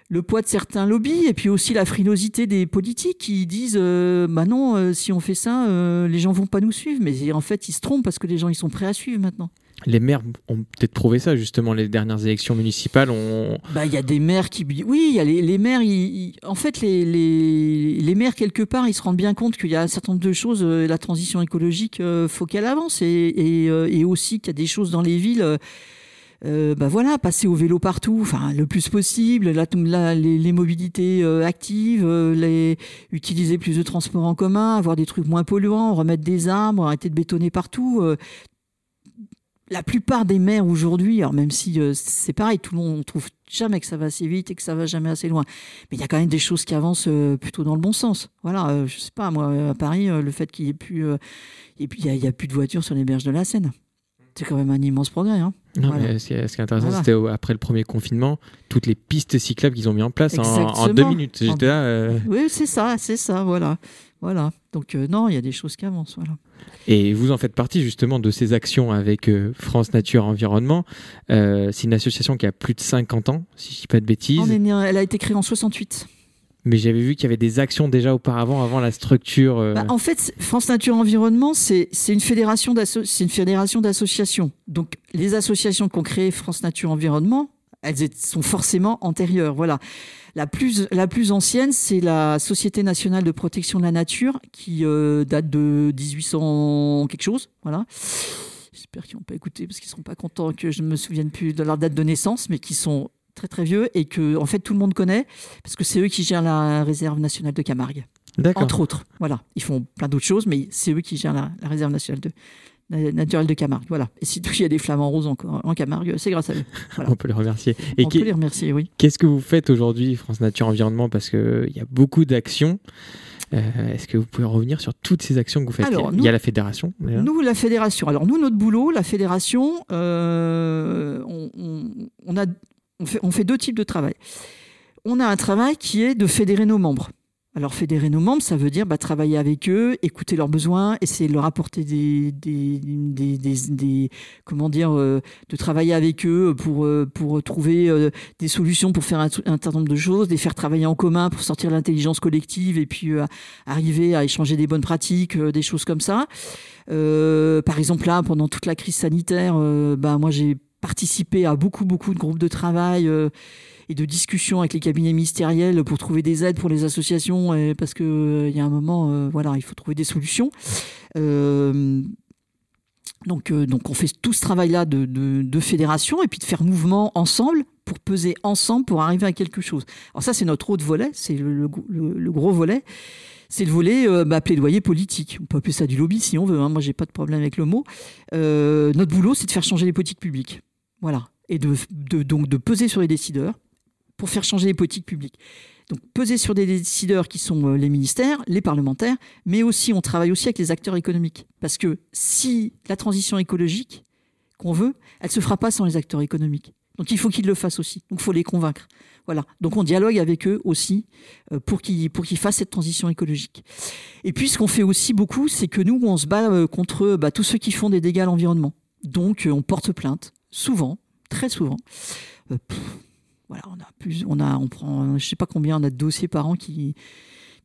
le poids de certains lobbies et puis aussi la frilosité des politiques qui disent bah non si on fait ça les gens vont pas nous suivre mais en fait ils se trompent parce que les gens ils sont prêts à suivre maintenant les maires ont peut-être prouvé ça, justement, les dernières élections municipales. Bah, il y a des maires qui. Oui, il y a les, maires. En fait, les, les, maires, quelque part, ils se rendent bien compte qu'il y a un certain nombre de choses. Euh, la transition écologique, il euh, faut qu'elle avance. Et, et, euh, et aussi qu'il y a des choses dans les villes. Bah voilà, passer au vélo partout, enfin le plus possible, la, les, les, mobilités actives, les, utiliser plus de transports en commun, avoir des trucs moins polluants, remettre des arbres, arrêter de bétonner partout la plupart des maires aujourd'hui, alors même si euh, c'est pareil, tout le monde ne trouve jamais que ça va assez vite et que ça va jamais assez loin, mais il y a quand même des choses qui avancent euh, plutôt dans le bon sens. Voilà, euh, je sais pas moi à Paris, le fait qu'il y ait plus, et puis il y, a plus de voitures sur les berges de la Seine, c'est quand même un immense progrès. Hein. Non, mais ce qui est, intéressant, c'était après le premier confinement, toutes les pistes cyclables qu'ils ont mis en place en, deux minutes. J'étais là. Oui, c'est ça, c'est ça, voilà. Voilà. Donc, non, il y a des choses qui avancent. Voilà. Et vous en faites partie justement de ces actions avec euh, France Nature Environnement. Euh, c'est une association qui a plus de 50 ans, si je ne dis pas de bêtises. elle a été créée en 68. Mais j'avais vu qu'il y avait des actions déjà auparavant, avant la structure. Euh. Bah, en fait, France Nature Environnement, c'est une fédération d'associations. Donc, les associations qu'ont créé France Nature Environnement, elles sont forcément antérieures. Voilà. La plus, ancienne, c'est la Société nationale de protection de la nature, qui euh, date de 1800 quelque chose. Voilà. J'espère qu'ils vont pas écouté parce qu'ils seront pas contents que je ne me souvienne plus de leur date de naissance, mais qui sont très très vieux et que en fait tout le monde connaît parce que c'est eux qui gèrent la réserve nationale de Camargue. Entre autres. Voilà. Ils font plein d'autres choses, mais c'est eux qui gèrent la, la réserve nationale de, naturel de Camargue. Voilà. Et si il y a des flamants roses en, en Camargue, c'est grâce à eux. On peut les remercier. Et On peut les remercier, oui. Qu'est-ce que vous faites aujourd'hui, France Nature Environnement? Parce qu'il y a beaucoup d'actions. Euh, est-ce que vous pouvez revenir sur toutes ces actions que vous faites? Il y a la fédération. Nous, la fédération. Alors, nous, notre boulot, la fédération, euh, on, a, on, fait, deux types de travail. On a un travail qui est de fédérer nos membres. Alors fédérer nos membres, ça veut dire bah, travailler avec eux, écouter leurs besoins, essayer de leur apporter des, comment dire, euh, de travailler avec eux pour euh, trouver euh, des solutions pour faire un, certain nombre de choses, les faire travailler en commun pour sortir l'intelligence collective et puis arriver à échanger des bonnes pratiques, des choses comme ça. par exemple là, pendant toute la crise sanitaire, bah moi j'ai participé à beaucoup beaucoup de groupes de travail et de discussions avec les cabinets ministériels pour trouver des aides pour les associations, parce qu'il euh, y a un moment, euh, voilà, il faut trouver des solutions. Euh, donc, donc on fait tout ce travail-là de, de, fédération et puis de faire mouvement ensemble pour peser ensemble pour arriver à quelque chose. Alors ça, c'est notre autre volet, c'est le, gros volet. C'est le volet bah, plaidoyer politique. On peut appeler ça du lobby si on veut. Hein. Moi, j'ai pas de problème avec le mot. notre boulot, c'est de faire changer les politiques publiques. Voilà. Et de, donc de peser sur les décideurs pour faire changer les politiques publiques. Donc peser sur des décideurs qui sont euh, les ministères, les parlementaires, mais aussi on travaille aussi avec les acteurs économiques. Parce que si la transition écologique qu'on veut, elle se fera pas sans les acteurs économiques. Donc il faut qu'ils le fassent aussi. Donc il faut les convaincre. Voilà. Donc on dialogue avec eux aussi euh, pour qu'ils pour qu'ils fassent cette transition écologique. Et puis ce qu'on fait aussi beaucoup, c'est que nous on se bat euh, contre bah, tous ceux qui font des dégâts à l'environnement. Donc on porte plainte souvent, très souvent voilà, on a plus, on a, on prend, je sais pas combien, on a de dossiers par an qui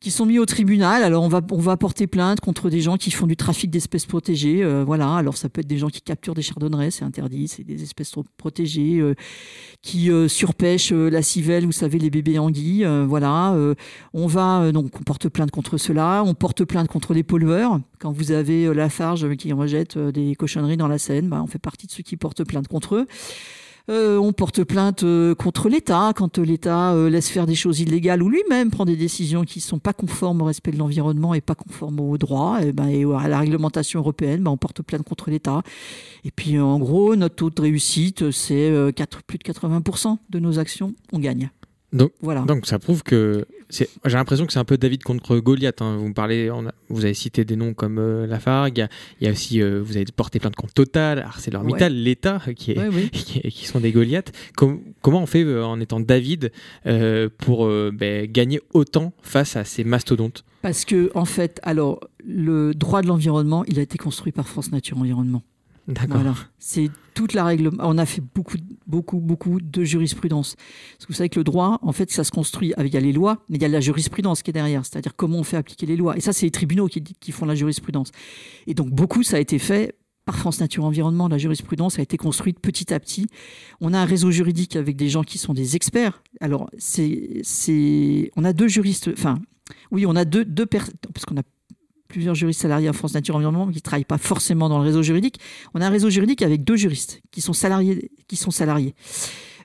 qui sont mis au tribunal. Alors on va on va porter plainte contre des gens qui font du trafic d'espèces protégées. Euh, voilà. Alors ça peut être des gens qui capturent des chardonnerets, c'est interdit, c'est des espèces protégées, euh, qui euh, surpêchent la civelle, vous savez les bébés anguilles. voilà. on va donc on porte plainte contre cela. On porte plainte contre les pollueurs. Quand vous avez la Farge qui rejette des cochonneries dans la Seine, bah, on fait partie de ceux qui portent plainte contre eux. Euh, on porte plainte euh, contre l'État quand l'État euh, laisse faire des choses illégales ou lui-même prend des décisions qui ne sont pas conformes au respect de l'environnement et pas conformes au droit et, ben, et à la réglementation européenne. Ben, on porte plainte contre l'État. Et puis en gros, notre taux de réussite, c'est plus de 80% de nos actions, on gagne. Donc, voilà. donc ça prouve que j'ai l'impression que c'est un peu David contre Goliath. Hein. Vous me parlez, vous avez cité des noms comme euh, Lafargue. Il y, a aussi, euh, vous avez porté plainte contre Total, ArcelorMittal, l'État, qui, qui, sont des Goliaths. comment on fait en étant David pour ben, gagner autant face à ces mastodontes? Parce que en fait, alors le droit de l'environnement, il a été construit par France Nature Environnement. Voilà. C'est toute la règle. On a fait beaucoup, beaucoup, beaucoup de jurisprudence. Parce que vous savez que le droit, en fait, ça se construit. Il y a les lois, mais il y a la jurisprudence qui est derrière. C'est-à-dire comment on fait appliquer les lois. Et ça, c'est les tribunaux qui, qui font la jurisprudence. Et donc, beaucoup, ça a été fait par France Nature Environnement. La jurisprudence a été construite petit à petit. On a un réseau juridique avec des gens qui sont des experts. Alors, c'est, c'est, on a deux juristes. Enfin, oui, on a deux, deux personnes. Parce qu'on a plusieurs juristes salariés en France Nature Environnement qui ne travaillent pas forcément dans le réseau juridique. On a un réseau juridique avec deux juristes qui sont salariés.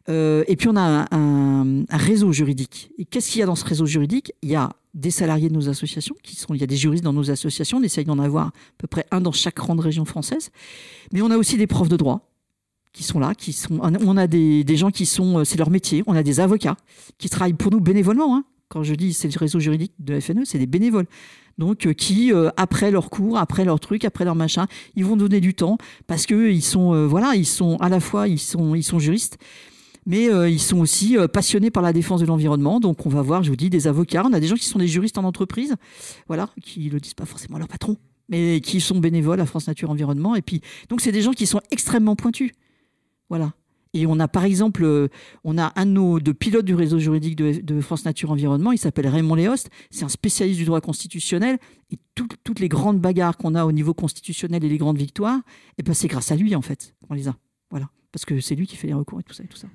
Euh, et puis on a un, réseau juridique. Et qu'est-ce qu'il y a dans ce réseau juridique? Il y a des salariés de nos associations, qui sont, il y a des juristes dans nos associations, on essaye d'en avoir à peu près un dans chaque grande région française. Mais on a aussi des profs de droit qui sont là, qui sont, on a des, des gens qui sont, euh, c'est leur métier, on a des avocats qui travaillent pour nous bénévolement. Hein. Quand je dis c'est le réseau juridique de FNE, c'est des bénévoles donc euh, qui euh, après leur cours, après leur truc, après leur machin, ils vont donner du temps parce que ils sont euh, voilà, ils sont à la fois ils sont ils sont juristes mais ils sont aussi passionnés par la défense de l'environnement. Donc on va voir, je vous dis, des avocats. On a des gens qui sont des juristes en entreprise, voilà, qui le disent pas forcément à leur patron, mais qui sont bénévoles à France Nature Environnement. Et puis donc c'est des gens qui sont extrêmement pointus, voilà. Et on a par exemple, euh, on a un de nos de pilotes du réseau juridique de, France Nature Environnement, il s'appelle Raymond Léost, c'est un spécialiste du droit constitutionnel, et toutes les grandes bagarres qu'on a au niveau constitutionnel et les grandes victoires, et eh ben c'est grâce à lui en fait qu'on les a. Voilà. Parce que c'est lui qui fait les recours et tout ça et tout ça.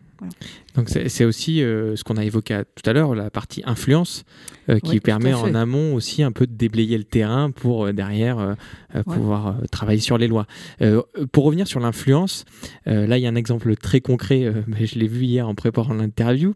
Donc c'est aussi euh, ce qu'on a évoqué tout à l'heure, la partie influence, euh, qui permet en amont aussi un peu de déblayer le terrain pour euh, derrière pouvoir travailler sur les lois. pour revenir sur l'influence, là il y a un exemple très concret, mais je l'ai vu hier en préparant l'interview,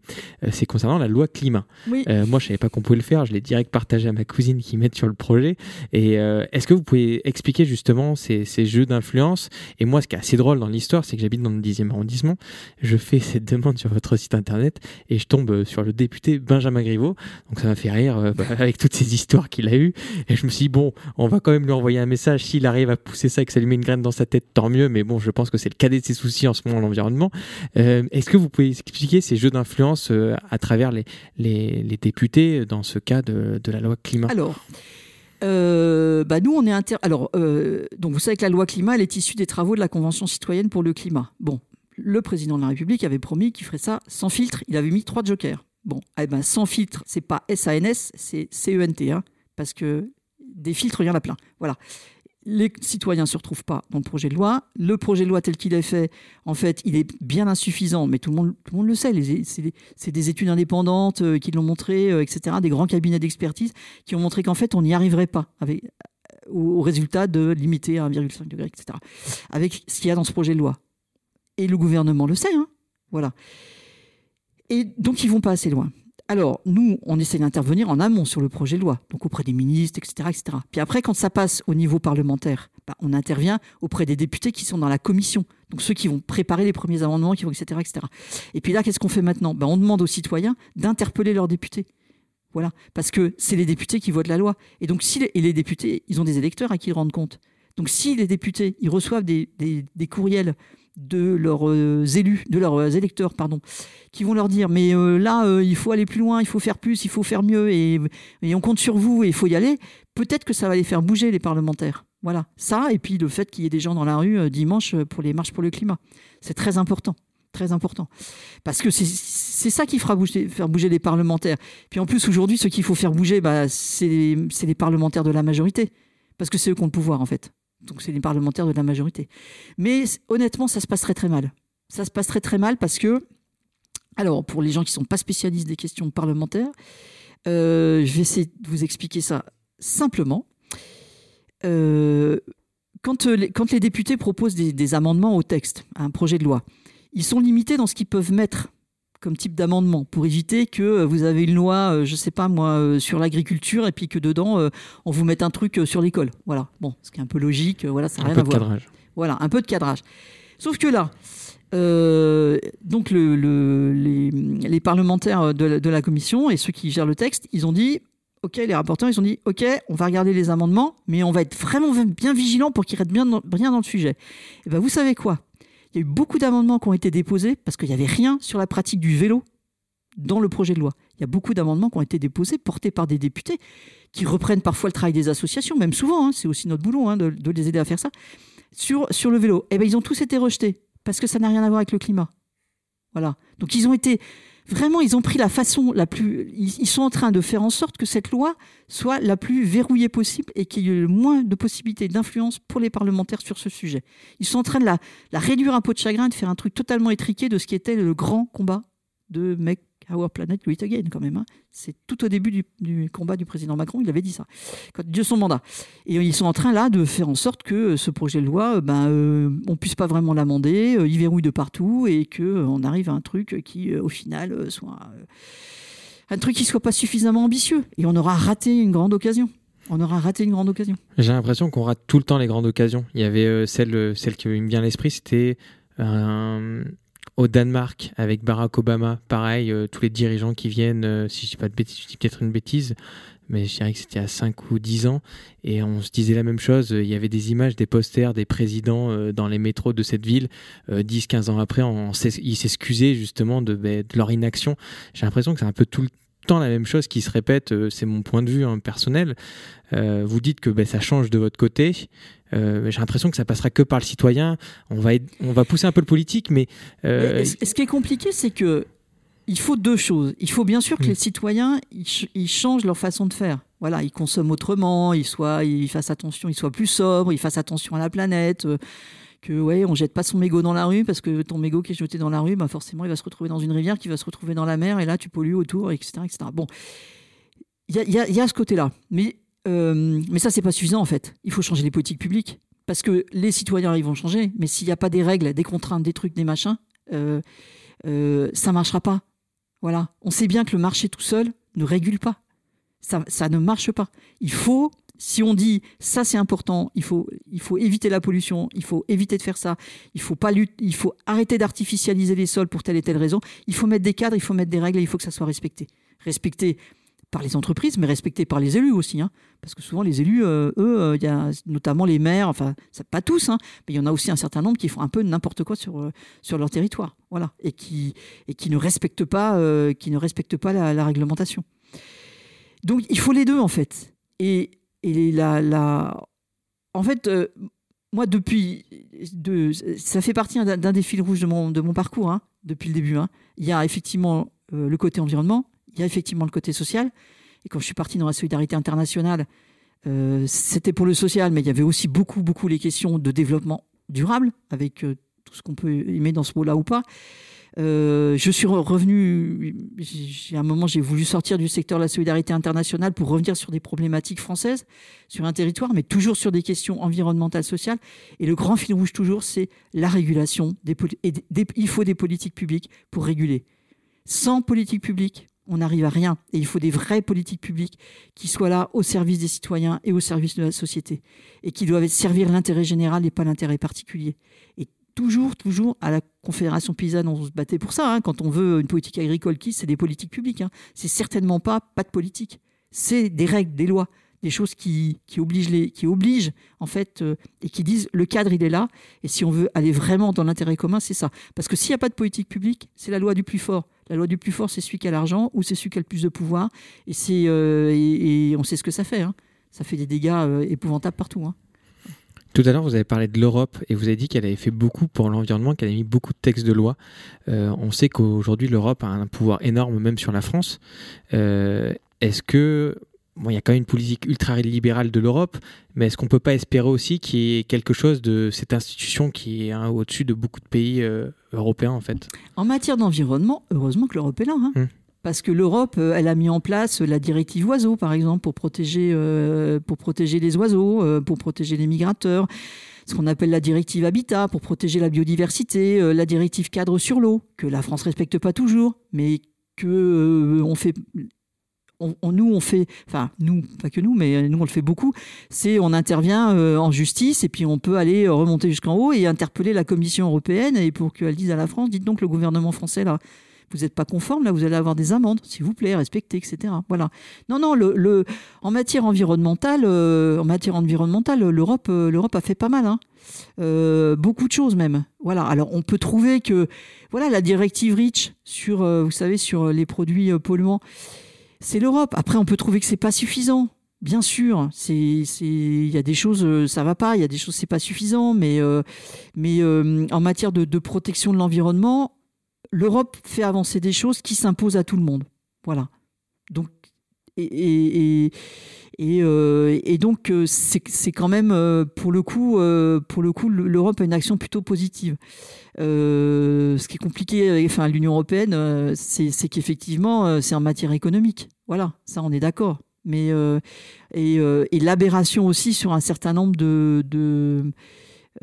c'est concernant la loi climat. moi je savais pas qu'on pouvait le faire, je l'ai direct partagé à ma cousine qui m'aide sur le projet. Et est-ce que vous pouvez expliquer justement ces, ces jeux d'influence? Et moi ce qui est assez drôle dans l'histoire, c'est que j'habite dans le 10e arrondissement, je fais cette sur votre site internet et je tombe sur le député Benjamin Griveaux. Donc ça m'a fait rire euh, bah, avec toutes ces histoires qu'il a eues. Et je me suis dit, bon, on va quand même lui envoyer un message. S'il arrive à pousser ça et que ça lui met une graine dans sa tête, tant mieux. Mais bon, je pense que c'est le cadet de ses soucis en ce moment, l'environnement. Euh, est-ce que vous pouvez expliquer ces jeux d'influence euh, à travers les, les, députés dans ce cas de, de la loi climat? Alors, bah nous, on est inter... Alors, donc vous savez que la loi climat, elle est issue des travaux de la Convention citoyenne pour le climat. Bon, le président de la République avait promis qu'il ferait ça sans filtre. Il avait mis trois jokers. Bon, eh ben, sans filtre, c'est pas SANS, c'est CENT, hein, parce que des filtres, il y en a plein. Voilà. Les citoyens ne se retrouvent pas dans le projet de loi. Le projet de loi tel qu'il est fait, en fait, il est bien insuffisant, mais tout le monde, tout le, monde le sait. C'est des études indépendantes euh, qui l'ont montré, euh, etc., des grands cabinets d'expertise qui ont montré qu'en fait, on n'y arriverait pas au, résultat de limiter à 1,5 degré, etc., avec ce qu'il y a dans ce projet de loi. Et le gouvernement le sait. Hein voilà. Et donc, ils vont pas assez loin. Alors, nous, on essaie d'intervenir en amont sur le projet de loi, donc auprès des ministres, etc. etc. Puis après, quand ça passe au niveau parlementaire, bah, on intervient auprès des députés qui sont dans la commission, donc ceux qui vont préparer les premiers amendements, qui vont, etc. etc. Et puis là, qu'est-ce qu'on fait maintenant? Bah, On demande aux citoyens d'interpeller leurs députés. Voilà, parce que c'est les députés qui votent la loi. Et donc, si les, députés, ils ont des électeurs à qui ils rendent compte. Donc, si les députés, ils reçoivent des courriels de leurs euh, élus, de leurs euh, électeurs, pardon, qui vont leur dire mais euh, là il faut aller plus loin, il faut faire plus, il faut faire mieux et, on compte sur vous et il faut y aller. Peut-être que ça va les faire bouger les parlementaires. Voilà, ça et puis le fait qu'il y ait des gens dans la rue dimanche pour les marches pour le climat, c'est très important, très important, parce que c'est ça qui fera bouger, bouger les parlementaires. Puis en plus aujourd'hui, ce qu'il faut faire bouger, bah, c'est les parlementaires de la majorité, parce que c'est eux qui ont le pouvoir en fait. Donc c'est les parlementaires de la majorité. Mais honnêtement, ça se passe très mal. Ça se passe très très mal parce que, alors pour les gens qui ne sont pas spécialistes des questions parlementaires, euh, je vais essayer de vous expliquer ça simplement. Euh, quand, les, quand, les, députés proposent des, amendements au texte, à un projet de loi, ils sont limités dans ce qu'ils peuvent mettre comme type d'amendement pour éviter que euh, vous avez une loi, euh, je sais pas moi, euh, sur l'agriculture et puis que dedans on vous mette un truc sur l'école. Voilà. Bon, ce qui est un peu logique. Voilà, ça n'a rien à voir. Cadrage. Voilà, un peu de cadrage. Sauf que là, euh, donc le, les, parlementaires de la, commission et ceux qui gèrent le texte, ils ont dit, ok, les rapporteurs, ils ont dit, ok, on va regarder les amendements, mais on va être vraiment bien vigilant pour qu'ils restent bien dans, bien dans le sujet. Et ben vous savez quoi? Il y a eu beaucoup d'amendements qui ont été déposés parce qu'il n'y avait rien sur la pratique du vélo dans le projet de loi. Il y a beaucoup d'amendements qui ont été déposés, portés par des députés, qui reprennent parfois le travail des associations, même souvent, hein, c'est aussi notre boulot hein, de, les aider à faire ça, sur, sur le vélo. Et ben ils ont tous été rejetés parce que ça n'a rien à voir avec le climat. Voilà. Donc ils ont été vraiment, ils ont pris la façon la plus. Ils, sont en train de faire en sorte que cette loi soit la plus verrouillée possible et qu'il y ait le moins de possibilités d'influence pour les parlementaires sur ce sujet. Ils sont en train de la, réduire un peu de chagrin, de faire un truc totalement étriqué de ce qui était le grand combat de Make Our Planet Great Again, quand même. Hein. C'est tout au début du, combat du président Macron, il avait dit ça, quand, de son mandat. Et ils sont en train là de faire en sorte que ce projet de loi, ben, euh, on puisse pas vraiment l'amender, euh, il verrouille de partout et qu'on euh, arrive à un truc qui, au final, soit un truc qui soit pas suffisamment ambitieux. Et on aura raté une grande occasion. On aura raté une grande occasion. J'ai l'impression qu'on rate tout le temps les grandes occasions. Il y avait celle, celle qui me vient à l'esprit, c'était au Danemark, avec Barack Obama, pareil, euh, tous les dirigeants qui viennent, euh, si je dis pas de bêtises, je dis peut-être une bêtise, mais je dirais que c'était à 5 ou 10 ans, et on se disait la même chose, il y avait des images, des posters des présidents euh, dans les métros de cette ville, 10-15 ans après, on, ils s'excusaient justement de, ben, de, leur inaction. J'ai l'impression que c'est un peu tout le temps la même chose qui se répète, c'est mon point de vue hein, personnel. vous dites que ben, ça change de votre côté, euh, j'ai l'impression que ça passera que par le citoyen. On va, on va pousser un peu le politique, mais. Euh, ce qui est compliqué, c'est que il faut deux choses. Il faut bien sûr que mm. les citoyens ils, changent leur façon de faire. Voilà, ils consomment autrement, ils soient, ils fassent attention, ils soient plus sobres, ils fassent attention à la planète. Que ouais, on jette pas son mégot dans la rue parce que ton mégot qui est jeté dans la rue, bah forcément, il va se retrouver dans une rivière, qui va se retrouver dans la mer, et là, tu pollues autour, etc., etc. Bon, il y a, y a ce côté-là, mais euh, mais ça, c'est pas suffisant en fait. Il faut changer les politiques publiques. Parce que les citoyens, ils vont changer, mais s'il n'y a pas des règles, des contraintes, des trucs, des machins, euh, euh, ça marchera pas. Voilà. On sait bien que le marché tout seul ne régule pas. Ça, ça ne marche pas. Il faut, si on dit ça c'est important, il faut, il faut éviter la pollution, il faut éviter de faire ça, il faut pas il faut arrêter d'artificialiser les sols pour telle et telle raison. Il faut mettre des cadres, il faut mettre des règles, et il faut que ça soit respecté. Respecté par les entreprises, mais respecté par les élus aussi. Hein. parce que souvent, les élus, euh, eux, euh, il y a notamment les maires, enfin, pas tous, hein, mais il y en a aussi un certain nombre qui font un peu n'importe quoi sur, euh, sur leur territoire. Voilà. Et qui, et qui ne respectent pas, qui ne respectent pas la, réglementation. Donc, il faut les deux, en fait. Et, et la, la... En fait, moi, depuis. De, ça fait partie d'un des fils rouges de mon, de mon parcours, hein, depuis le début. Il y a effectivement le côté environnement, il y a effectivement le côté social. Et quand je suis parti dans la solidarité internationale, euh, c'était pour le social, mais il y avait aussi beaucoup, beaucoup les questions de développement durable, avec euh, tout ce qu'on peut aimer dans ce mot-là ou pas. Euh, je suis revenu, à un moment, j'ai voulu sortir du secteur de la solidarité internationale pour revenir sur des problématiques françaises, sur un territoire, mais toujours sur des questions environnementales, sociales. Et le grand fil rouge, toujours, c'est la régulation. Des, il faut des politiques publiques pour réguler. Sans politique publique, on n'arrive à rien. Et il faut des vraies politiques publiques qui soient là au service des citoyens et au service de la société. Et qui doivent servir l'intérêt général et pas l'intérêt particulier. Et toujours, toujours, à la Confédération paysanne, on se battait pour ça. Hein. quand on veut une politique agricole qui, c'est des politiques publiques. Hein. C'est certainement pas pas de politique. C'est des règles, des lois, des choses qui, obligent les, qui obligent en fait euh, et qui disent le cadre il est là. Et si on veut aller vraiment dans l'intérêt commun, c'est ça. Parce que s'il n'y a pas de politique publique, c'est la loi du plus fort. La loi du plus fort, c'est celui qui a l'argent ou c'est celui qui a le plus de pouvoir. Et, c'est, euh, et, on sait ce que ça fait. Hein. Ça fait des dégâts euh, épouvantables partout. Tout à l'heure, vous avez parlé de l'Europe et vous avez dit qu'elle avait fait beaucoup pour l'environnement, qu'elle avait mis beaucoup de textes de loi. Euh, on sait qu'aujourd'hui, l'Europe a un pouvoir énorme, même sur la France. Est-ce que Bon, il y a quand même une politique ultra-libérale de l'Europe, mais est-ce qu'on ne peut pas espérer aussi qu'il y ait quelque chose de cette institution qui est hein, au-dessus de beaucoup de pays euh, européens, en fait? En matière d'environnement, heureusement que l'Europe est là. Hein. Hum. Parce que l'Europe, euh, elle a mis en place la directive oiseaux, par exemple, pour protéger, euh, pour protéger les oiseaux, pour protéger les migrateurs. Ce qu'on appelle la directive habitat, pour protéger la biodiversité. la directive cadre sur l'eau, que la France respecte pas toujours, mais que on fait nous, on fait, enfin, nous, pas que nous, mais nous, on le fait beaucoup, c'est on intervient euh, en justice et puis on peut aller remonter jusqu'en haut et interpeller la Commission européenne et pour qu'elle dise à la France, dites donc le gouvernement français, là, vous n'êtes pas conforme, là, vous allez avoir des amendes, s'il vous plaît, respectez, etc. Voilà. Non, non, en matière environnementale, euh, en matière environnementale, l'Europe, euh, l'Europe a fait pas mal, hein. beaucoup de choses même. Voilà. Alors, on peut trouver que, voilà, la directive REACH sur, vous savez, sur les produits polluants, c'est l'Europe. Après, on peut trouver que c'est pas suffisant. Bien sûr, il y a des choses, euh, ça va pas, il y a des choses, c'est pas suffisant, mais, euh, mais euh, en matière de, protection de l'environnement, l'Europe fait avancer des choses qui s'imposent à tout le monde. Voilà. Donc, et, et, donc, c'est, quand même, pour le coup, pour le coup, l'Europe a une action plutôt positive. ce qui est compliqué, enfin, l'Union européenne, c'est, qu'effectivement, c'est en matière économique. Voilà, ça, on est d'accord mais euh, euh, et, l'aberration aussi sur un certain nombre de,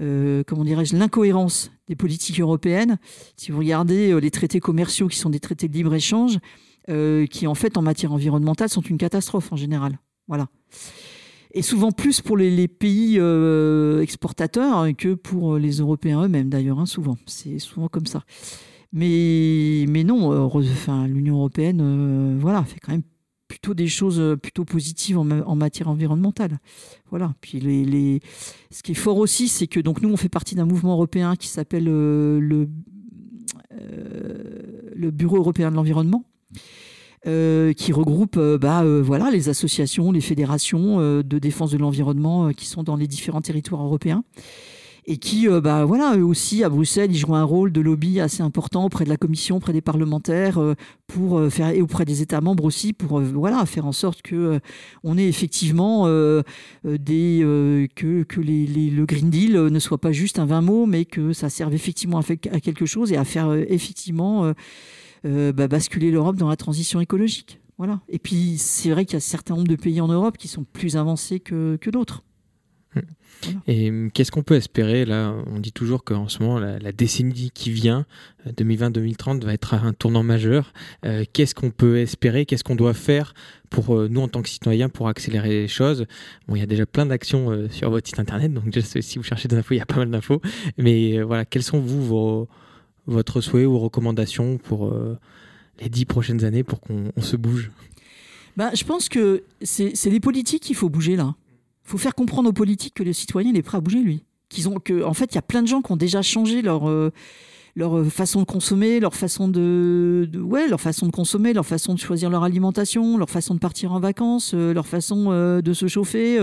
euh, comment dirais-je l'incohérence des politiques européennes. Si vous regardez les traités commerciaux qui sont des traités de libre échange, qui en fait en matière environnementale sont une catastrophe en général. Voilà. Et souvent plus pour les, pays exportateurs que pour les Européens eux-mêmes d'ailleurs, hein, souvent. C'est souvent comme ça. Mais, mais non, enfin, l'Union européenne voilà, fait quand même plutôt des choses euh, plutôt positives en, matière environnementale. Voilà. Puis les, ce qui est fort aussi, c'est que donc nous on fait partie d'un mouvement européen qui s'appelle euh, le euh, le Bureau européen de l'environnement. qui regroupe bah, voilà, les associations, les fédérations de défense de l'environnement qui sont dans les différents territoires européens et qui, euh, bah, voilà, eux aussi, à Bruxelles, ils jouent un rôle de lobby assez important auprès de la Commission, auprès des parlementaires, euh, pour euh, faire, et auprès des États membres aussi, pour voilà, faire en sorte que on ait effectivement des, que, les, le Green Deal ne soit pas juste un vain mot, mais que ça serve effectivement à, quelque chose et à faire effectivement bah, basculer l'Europe dans la transition écologique. Voilà. Et puis, c'est vrai qu'il y a certains nombre de pays en Europe qui sont plus avancés que d'autres. Et hum, qu'est-ce qu'on peut espérer? Là On dit toujours qu'en ce moment, la, décennie qui vient, 2020-2030, euh, va être un tournant majeur. Euh, qu'est-ce qu'on peut espérer? Qu'est-ce qu'on doit faire pour euh, nous en tant que citoyens pour accélérer les choses? Bon, il y a déjà plein d'actions sur votre site internet, donc si vous cherchez des infos, il y a pas mal d'infos. Mais voilà, quels sont vous vos, votre souhait ou recommandations pour les dix prochaines années pour qu'on se bouge? Ben, je pense que c'est les politiques qu'il faut bouger là. Faut faire comprendre aux politiques que le citoyen est prêt à bouger, lui. Qu'ils ont, que, en fait, il y a plein de gens qui ont déjà changé leur, euh, leur euh, façon de consommer, leur façon de, ouais, leur façon de consommer, leur façon de choisir leur alimentation, leur façon de partir en vacances, euh, leur façon de se chauffer,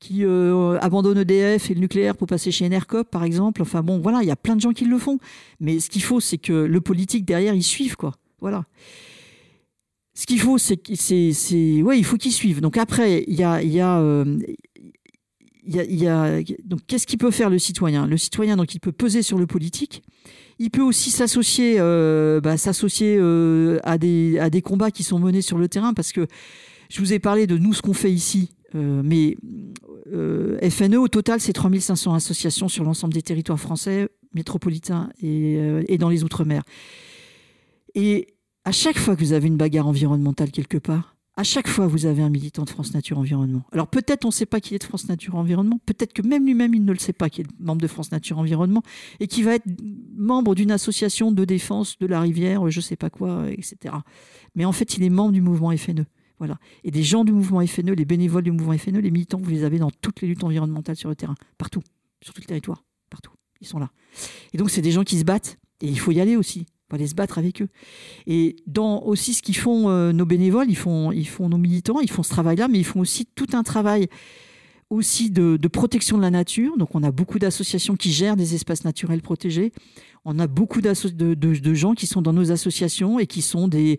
qui abandonnent EDF et le nucléaire pour passer chez Enercop, par exemple. Enfin bon, voilà, il y a plein de gens qui le font. Mais ce qu'il faut, c'est que le politique derrière, il suive, quoi. Voilà. Ce qu'il faut, c'est, c'est, ouais, il faut qu'ils suivent. Donc après, il y a, il y a, donc qu'est-ce qu'il peut faire le citoyen? Le citoyen, donc il peut peser sur le politique. Il peut aussi s'associer, euh, bah, s'associer euh, à des combats qui sont menés sur le terrain, parce que je vous ai parlé de nous ce qu'on fait ici, euh, mais FNE au total c'est 3500 associations sur l'ensemble des territoires français métropolitains et dans les outre-mer. Et à chaque fois que vous avez une bagarre environnementale quelque part, à chaque fois, vous avez un militant de France Nature Environnement. Alors peut-être on ne sait pas qu'il est de France Nature Environnement, peut-être que même lui-même il ne le sait pas qu'il est membre de France Nature Environnement et qu'il va être membre d'une association de défense de la rivière, je ne sais pas quoi, etc. Mais en fait, il est membre du mouvement FNE. Voilà. Et des gens du mouvement FNE, les bénévoles du mouvement FNE, les militants, vous les avez dans toutes les luttes environnementales sur le terrain, partout, sur tout le territoire, partout. Ils sont là. Et donc c'est des gens qui se battent et il faut y aller aussi va aller se battre avec eux. Et dans aussi ce qu'ils font euh, nos bénévoles, ils font, ils font nos militants, ils font ce travail-là, mais ils font aussi tout un travail aussi de, protection de la nature. Donc on a beaucoup d'associations qui gèrent des espaces naturels protégés. On a beaucoup de, gens qui sont dans nos associations et qui sont des,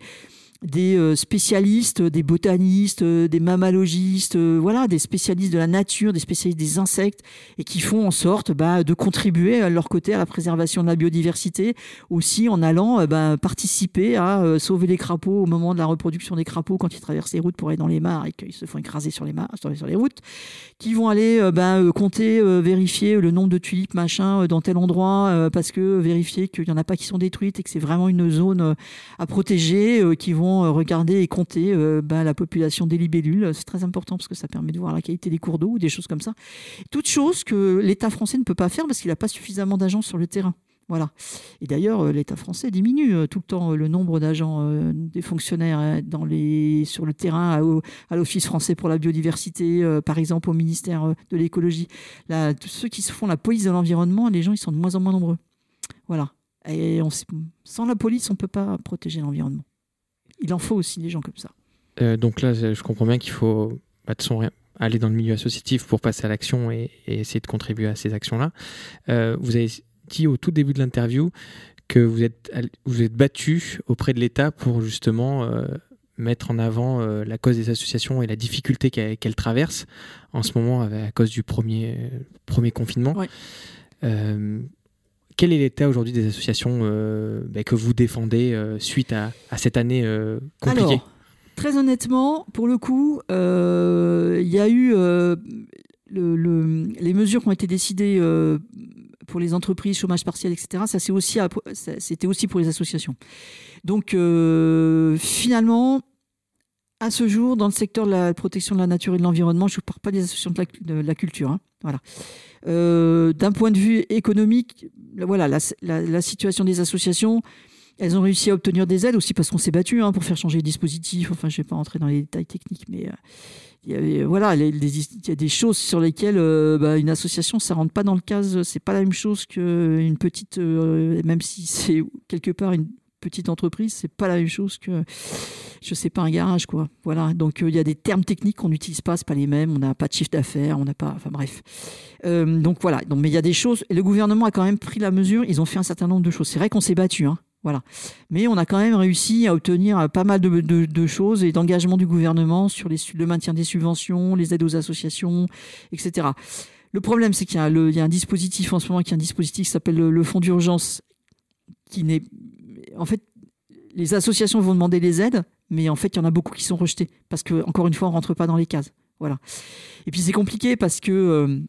des euh, spécialistes, des botanistes, euh, des mammalogistes, euh, voilà, des spécialistes de la nature, des spécialistes des insectes, et qui font en sorte bah, de contribuer à leur côté à la préservation de la biodiversité, aussi en allant bah, participer à sauver les crapauds au moment de la reproduction des crapauds quand ils traversent les routes pour aller dans les mares et qu'ils se font écraser sur les mares, sur les routes, qui vont aller bah, compter, vérifier le nombre de tulipes machin dans tel endroit parce que vérifier qu'il n'y en a pas qui sont détruites et que c'est vraiment une zone à protéger, qui vont vont regarder et compter bah, la population des libellules. C'est très important parce que ça permet de voir la qualité des cours d'eau ou des choses comme ça. Toutes choses que l'État français ne peut pas faire parce qu'il n'a pas suffisamment d'agents sur le terrain. Voilà. Et d'ailleurs, euh, l'État français diminue euh, tout le temps euh, le nombre d'agents, des fonctionnaires sur le terrain, à, l'Office français pour la biodiversité, par exemple au ministère de l'écologie. Là, ceux qui se font la police de l'environnement, les gens, ils sont de moins en moins nombreux. Voilà. Et sans la police, on ne peut pas protéger l'environnement. Il en faut aussi des gens comme ça. donc là, je comprends bien qu'il faut bah, de son, aller dans le milieu associatif pour passer à l'action et, essayer de contribuer à ces actions-là. vous avez dit au tout début de l'interview que vous êtes, vous êtes battu auprès de l'État pour justement euh, mettre en avant euh, la cause des associations et la difficulté qu'elles traversent en ce moment à cause du premier, premier confinement. Euh, quel est l'état aujourd'hui des associations bah, que vous défendez suite à, cette année compliquée? Alors, Très honnêtement, pour le coup, il y a eu le, les mesures qui ont été décidées pour les entreprises, chômage partiel, etc. Ça, c'est aussi, c'était aussi pour les associations. Donc, euh, finalement, à ce jour, dans le secteur de la protection de la nature et de l'environnement, je ne parle pas des associations de la, culture. Hein. voilà. Euh, d'un point de vue économique, voilà, la, situation des associations, elles ont réussi à obtenir des aides aussi parce qu'on s'est battu hein, pour faire changer les dispositifs. Enfin, je ne vais pas rentrer dans les détails techniques, mais euh, il y voilà, il y a des choses sur lesquelles euh, bah, une association, ça rentre pas dans le cas. C'est pas la même chose qu'une petite, euh, même si c'est quelque part une petite entreprise, c'est pas la même chose que, je sais pas, un garage, quoi. Voilà. Donc euh, il y a des termes techniques qu'on n'utilise pas, c'est pas les mêmes. On n'a pas de chiffre d'affaires, on n'a pas, enfin bref. donc voilà. Donc mais il y a des choses. Et le gouvernement a quand même pris la mesure. Ils ont fait un certain nombre de choses. C'est vrai qu'on s'est battu, hein. Voilà. Mais on a quand même réussi à obtenir pas mal de, choses et d'engagement du gouvernement sur les, le maintien des subventions, les aides aux associations, etc. Le problème, c'est qu'il y, a un dispositif en ce moment qui est un dispositif qui s'appelle le, fonds d'urgence, qui n'est. En fait, les associations vont demander des aides, mais en fait, il y en a beaucoup qui sont rejetés parce que, encore une fois, on rentre pas dans les cases. Voilà. Et puis c'est compliqué parce que. Euh,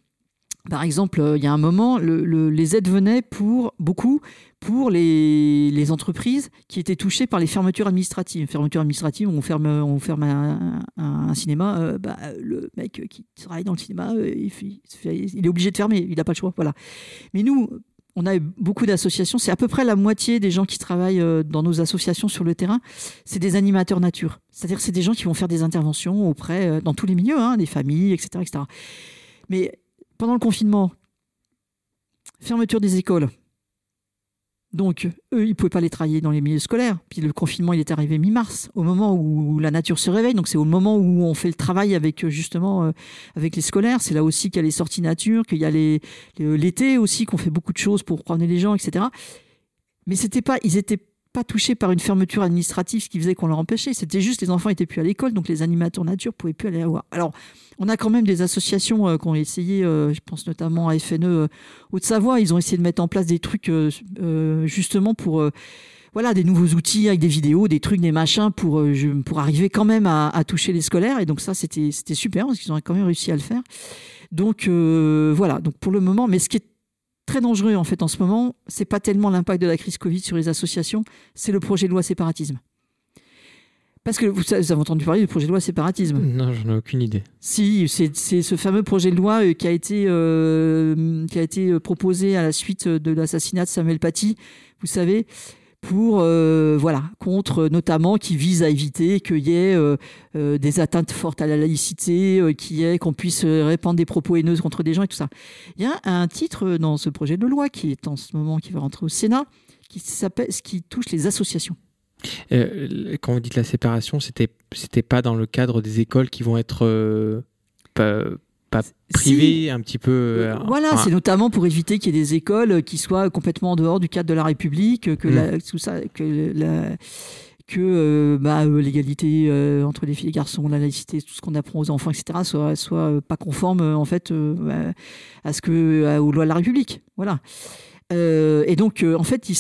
par exemple, euh, il y a un moment, les aides venaient pour beaucoup pour les, entreprises qui étaient touchées par les fermetures administratives. Fermetures administratives, on ferme, on ferme un, cinéma, euh, bah, le mec qui travaille dans le cinéma, euh, il, est obligé de fermer, il n'a pas le choix. Voilà. Mais nous, on a beaucoup d'associations, c'est à peu près la moitié des gens qui travaillent dans nos associations sur le terrain, c'est des animateurs nature. C'est-à-dire c'est des gens qui vont faire des interventions auprès, dans tous les milieux, hein, des familles, etc., etc. Mais pendant le confinement, fermeture des écoles. Donc, eux, ils ne pouvaient pas les travailler dans les milieux scolaires. Puis le confinement, il est arrivé mi-mars, au moment où la nature se réveille. Donc, c'est au moment où on fait le travail avec, euh, justement, euh, avec les scolaires. C'est là aussi qu'il y a les sorties nature, qu'il y a l'été aussi, qu'on fait beaucoup de choses pour promener les gens, etc. Mais c'était pas, ils étaient pas touchés par une fermeture administrative, qui faisait qu'on leur empêchait. C'était juste les enfants étaient plus à l'école, donc les animateurs nature pouvaient plus aller voir. Alors, on a quand même des associations euh, qui ont essayé, euh, je pense notamment à FNE euh, Haute-Savoie, ils ont essayé de mettre en place des trucs justement pour voilà, des nouveaux outils avec des vidéos, des trucs, des machins pour, pour arriver quand même à, à, toucher les scolaires. Et donc ça, c'était super parce qu'ils ont quand même réussi à le faire. Donc voilà, donc pour le moment, mais ce qui est très dangereux en fait en ce moment, c'est pas tellement l'impact de la crise Covid sur les associations, c'est le projet de loi séparatisme. Parce que vous, avez entendu parler du projet de loi séparatisme. Non, j'en ai aucune idée. Si, c'est ce fameux projet de loi euh, qui a été, euh, qui a été euh, proposé à la suite de l'assassinat de Samuel Paty, vous savez, pour euh, voilà contre notamment qui vise à éviter qu'il y ait euh, euh, des atteintes fortes à la laïcité, qu'il y qu'on puisse répandre des propos haineux contre des gens et tout ça. Il y a un titre dans ce projet de loi qui est en ce moment qui va rentrer au Sénat qui s'appelle ce qui touche les associations. quand vous dites la séparation, c'était c'était pas dans le cadre des écoles qui vont être privé, un petit peu. Euh, voilà, c'est notamment pour éviter qu'il y ait des écoles qui soient complètement en dehors du cadre de la République, que la, mm. tout ça, que la, que euh, bah, euh, l'égalité entre les filles et les garçons, la laïcité, tout ce qu'on apprend aux enfants, etc., soit, soit pas conforme en fait à ce que aux lois de la République. Voilà. et donc, en fait, il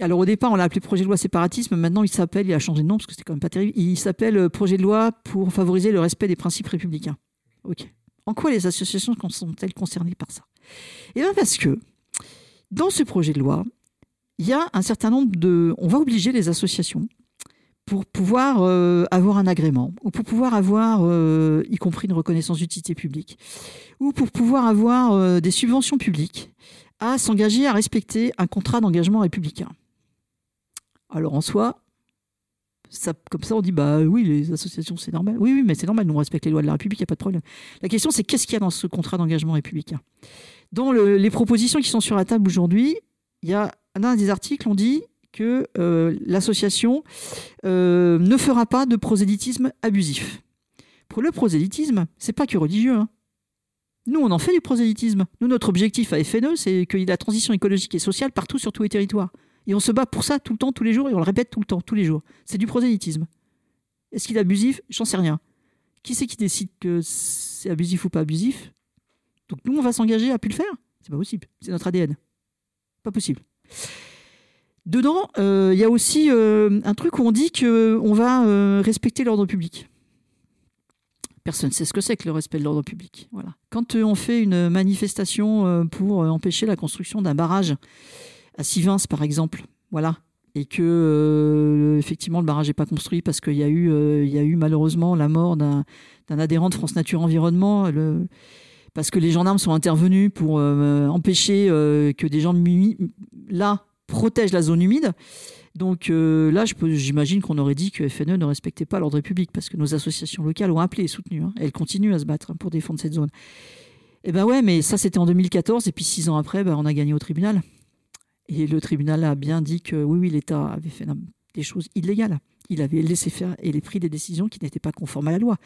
alors au départ, on l'a appelé projet de loi séparatisme. Maintenant, il s'appelle, il a changé de nom parce que c'était quand même pas terrible. Il s'appelle projet de loi pour favoriser le respect des principes républicains. Ok. En quoi les associations sont-elles concernées par ça? Eh bien parce que dans ce projet de loi, il y a un certain nombre de... On va obliger les associations, pour pouvoir euh, avoir un agrément, ou pour pouvoir avoir, euh, y compris une reconnaissance d'utilité publique, ou pour pouvoir avoir euh, des subventions publiques, à s'engager à respecter un contrat d'engagement républicain. Alors en soi, comme ça on dit bah oui les associations c'est normal. Oui oui mais c'est normal, nous on respecte les lois de la République, il n'y a pas de problème. La question c'est qu'est-ce qu'il y a dans ce contrat d'engagement républicain? Dans les propositions qui sont sur la table aujourd'hui, il y a un des articles on dit que euh, l'association euh, ne fera pas de prosélytisme abusif. Pour le prosélytisme, c'est pas que religieux. Hein. Nous, on en fait du prosélytisme. Nous, notre objectif à FNE, c'est qu'il y ait la transition écologique et sociale partout sur tous les territoires. Et on se bat pour ça tout le temps, tous les jours, et on le répète tout le temps, tous les jours. C'est du prosélytisme. Est-ce qu'il est abusif? J'en sais rien. Qui c'est qui décide que c'est abusif ou pas abusif? Donc nous, on va s'engager à plus le faire C'est pas possible. C'est notre ADN. Pas possible. Dedans, euh, il y a aussi euh, un truc où on dit qu'on va euh, respecter l'ordre public. Personne ne sait ce que c'est que le respect de l'ordre public. Voilà. Quand on fait une manifestation pour empêcher la construction d'un barrage à Sivins, par exemple, voilà, et que effectivement le barrage n'est pas construit parce qu'il y, a eu, il y a eu malheureusement la mort d'un adhérent de France Nature Environnement, parce que les gendarmes sont intervenus pour empêcher que des gens là protège la zone humide. Donc euh, là, j'imagine qu'on aurait dit que FNE ne respectait pas l'ordre public parce que nos associations locales ont appelé et soutenu. Hein. elles continuent à se battre pour défendre cette zone. Et eh ben ouais, mais ça c'était en 2014 et puis six ans après, ben, on a gagné au tribunal. Et le tribunal a bien dit que oui, oui, l'État avait fait des choses illégales. Il avait laissé faire et pris des décisions qui n'étaient pas conformes à la loi.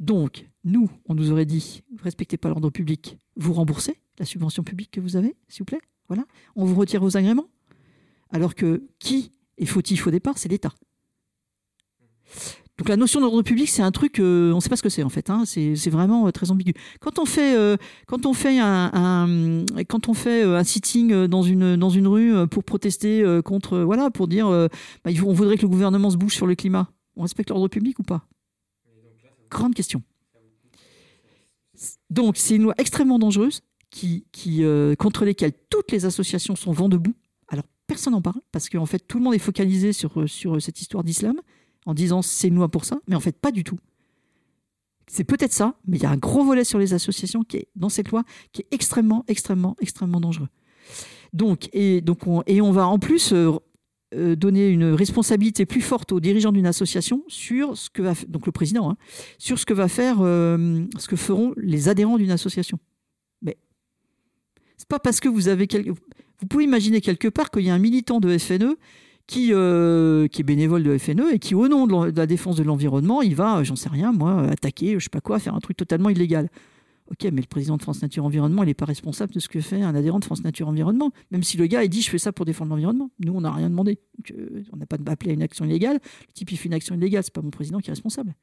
Donc, nous, on nous aurait dit, respectez pas l'ordre public, vous remboursez la subvention publique que vous avez, s'il vous plaît. Voilà. On vous retire vos agréments. Alors que qui est fautif au départ C'est l'État. Donc la notion d'ordre public, c'est un truc, euh, on ne sait pas ce que c'est en fait. Hein. c'est vraiment euh, très ambigu. Quand on fait, euh, quand on fait un, quand on fait un sitting dans une dans une rue pour protester contre, voilà, pour dire, bah, on voudrait que le gouvernement se bouge sur le climat. On respecte l'ordre public ou pas? Grande question. Donc c'est une loi extrêmement dangereuse qui, qui contre lesquelles toutes les associations sont vent debout personne n'en parle parce qu'en fait tout le monde est focalisé sur, euh, sur euh, cette histoire d'islam en disant c'est une loi pour ça, mais en fait pas du tout. C'est peut-être ça, mais il y a un gros volet sur les associations qui est dans cette loi qui est extrêmement, extrêmement, extrêmement dangereux. Donc, et, donc on, et on va en plus euh, donner une responsabilité plus forte aux dirigeants d'une association sur ce que va donc le président hein, sur ce que va faire ce que feront les adhérents d'une association. Mais c'est pas parce que vous avez quelque vous pouvez imaginer quelque part qu'il y a un militant de FNE qui, euh, qui est bénévole de FNE et qui, au nom de la défense de l'environnement, il va, j'en sais rien, moi, attaquer, je sais pas quoi, faire un truc totalement illégal. Ok, mais le président de France Nature Environnement, il n'est pas responsable de ce que fait un adhérent de France Nature Environnement. Même si le gars, il dit, je fais ça pour défendre l'environnement. Nous, on n'a rien demandé. Euh, on n'a pas appelé à une action illégale. Le type, il fait une action illégale. C'est pas mon président qui est responsable.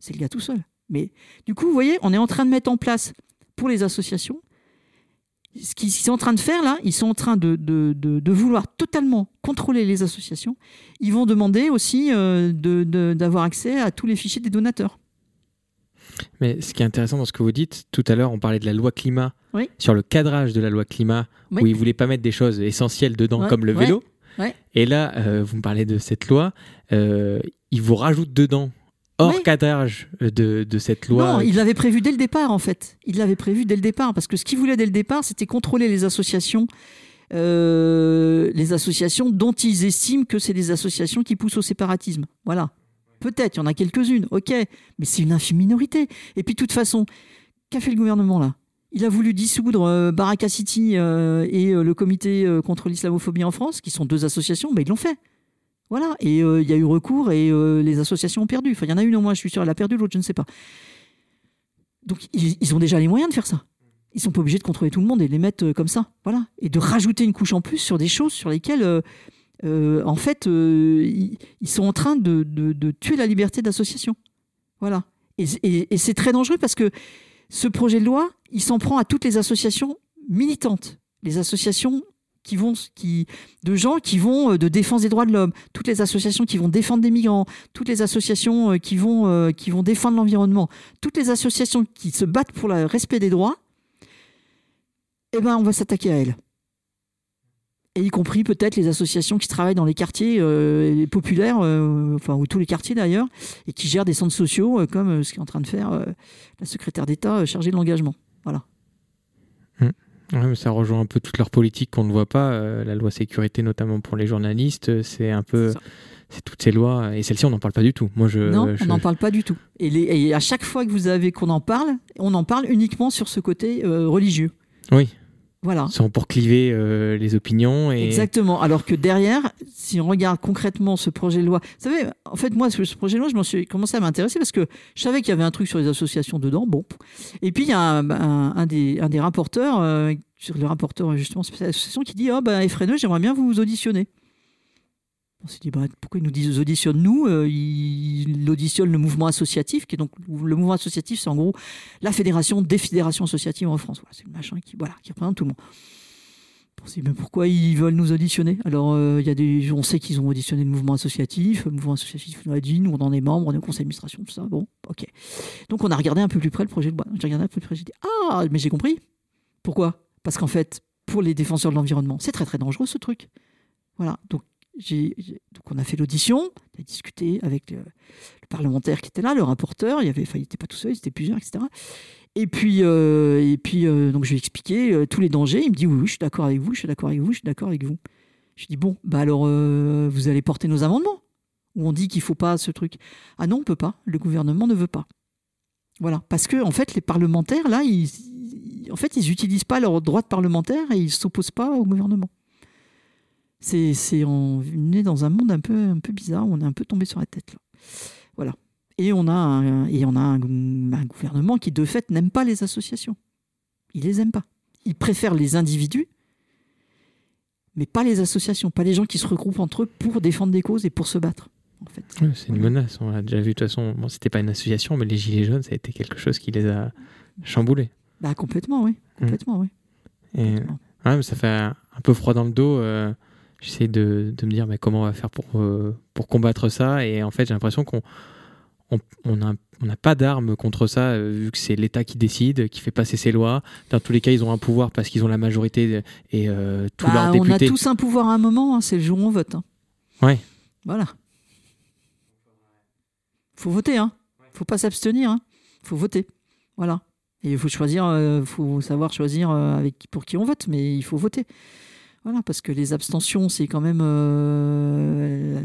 C'est le gars tout seul. Mais du coup, vous voyez, on est en train de mettre en place pour les associations ce qu'ils sont en train de faire là, ils sont en train de, de, de, vouloir totalement contrôler les associations. Ils vont demander aussi euh, d'avoir accès à tous les fichiers des donateurs. Mais ce qui est intéressant dans ce que vous dites, tout à l'heure on parlait de la loi climat, sur le cadrage de la loi climat, où ils ne voulaient pas mettre des choses essentielles dedans comme le vélo. Et là, euh, vous me parlez de cette loi, euh, ils vous rajoutent dedans hors cadrage de, de, cette loi. Non, il l'avait prévu dès le départ, en fait. Il l'avait prévu dès le départ, parce que ce qu'il voulait dès le départ, c'était contrôler les associations, euh, les associations dont ils estiment que c'est des associations qui poussent au séparatisme. Voilà. Peut-être, il y en a quelques-unes, ok, mais c'est une infime minorité. Et puis, de toute façon, qu'a fait le gouvernement là? Il a voulu dissoudre euh, Baraka City euh, et le comité contre l'islamophobie en France, qui sont deux associations, mais ils l'ont fait. Voilà, et euh, il y a eu recours et euh, les associations ont perdu. Enfin, il y en a une au moins, je suis sûr, elle a perdu, l'autre, je ne sais pas. Donc, ils, ont déjà les moyens de faire ça. Ils sont pas obligés de contrôler tout le monde et de les mettre euh, comme ça. Voilà. Et de rajouter une couche en plus sur des choses sur lesquelles, en fait, ils, sont en train de, tuer la liberté d'association. Voilà. et c'est très dangereux parce que ce projet de loi, il s'en prend à toutes les associations militantes, les associations qui vont, qui, de gens qui vont euh, de défense des droits de l'homme, toutes les associations qui vont défendre des migrants, toutes les associations euh, qui vont, euh, qui vont défendre l'environnement, toutes les associations qui se battent pour le respect des droits, eh ben, on va s'attaquer à elles. et y compris peut-être les associations qui travaillent dans les quartiers populaires, enfin ou tous les quartiers d'ailleurs, et qui gèrent des centres sociaux, comme ce qu'est en train de faire la secrétaire d'État chargée de l'engagement. Voilà. Mmh. ça rejoint un peu toute leur politique qu'on ne voit pas. la loi sécurité, notamment pour les journalistes, c'est un peu. C'est toutes ces lois, et celle-ci, on n'en parle pas du tout. Moi, je, non, on n'en parle pas du tout. Et, et, à chaque fois que vous avez qu'on en parle, on en parle uniquement sur ce côté religieux. Oui. Voilà. Sans pour cliver euh, les opinions. Et... Exactement. Alors que derrière, si on regarde concrètement ce projet de loi, vous savez, en fait, moi, ce projet de loi, je m'en suis commencé à m'intéresser parce que je savais qu'il y avait un truc sur les associations dedans. Bon. Et puis, il y a un, des, un des rapporteurs, euh, sur le rapporteur justement spécial association, qui dit oh, ben, FRNE, j'aimerais bien vous auditionner. On s'est dit, bah, pourquoi ils nous disent auditionne nous euh, Ils auditionnent le mouvement associatif, qui est donc le mouvement associatif, c'est en gros la fédération des fédérations associatives en France. C'est le machin qui, voilà, qui représente tout le monde. On s'est dit, mais pourquoi ils veulent nous auditionner? Alors, euh, y a des, on sait qu'ils ont auditionné le mouvement associatif, le mouvement associatif nous a dit, nous on en est membre, on est au conseil d'administration, tout ça. Bon, ok. Donc on a regardé un peu plus près le projet de loi. J'ai regardé un peu plus près, j'ai dit, ah, mais j'ai compris. Pourquoi? Parce qu'en fait, pour les défenseurs de l'environnement, c'est très très dangereux ce truc. Voilà, donc donc on a fait l'audition, on a discuté avec le, parlementaire qui était là, le rapporteur, il avait, n'était pas tout seul, il était plusieurs, etc. Et puis, euh, euh, donc je lui ai expliqué euh, tous les dangers. Il me dit oui, oui je suis d'accord avec vous, je suis d'accord avec vous, je suis d'accord avec vous. Je dis bon, bah alors vous allez porter nos amendements où on dit qu'il faut pas ce truc. Ah non, on peut pas. Le gouvernement ne veut pas. Voilà, parce que fait les parlementaires là, ils, en fait ils n'utilisent pas leur droit de parlementaire et ils s'opposent pas au gouvernement. C'est, on est dans un monde un peu, un peu bizarre, on est un peu tombé sur la tête. Là. Voilà. Et on a, un, et on a un, gouvernement qui, de fait, n'aime pas les associations. Il les aime pas. Il préfère les individus, mais pas les associations, pas les gens qui se regroupent entre eux pour défendre des causes et pour se battre. En fait. c'est une menace. On l'a déjà vu de toute façon. Bon, c'était pas une association, mais les Gilets jaunes, ça a été quelque chose qui les a chamboulés. Bah, complètement, oui. Complètement, oui. Et, ça fait un peu froid dans le dos. Euh, j'essaie de, de, me dire mais comment on va faire pour, euh, pour combattre ça? Et en fait j'ai l'impression qu'on on n'a on pas d'armes contre ça, euh, vu que c'est l'État qui décide, qui fait passer ses lois. Dans tous les cas, ils ont un pouvoir parce qu'ils ont la majorité et euh, tous bah, leurs députés. On a tous un pouvoir à un moment, hein, c'est le jour où on vote. Hein. Ouais. Voilà. faut voter, hein. faut pas s'abstenir, hein. faut voter. Voilà. Et il faut choisir, il faut savoir choisir avec, pour qui on vote, mais il faut voter. Voilà, parce que les abstentions, c'est quand même. Euh,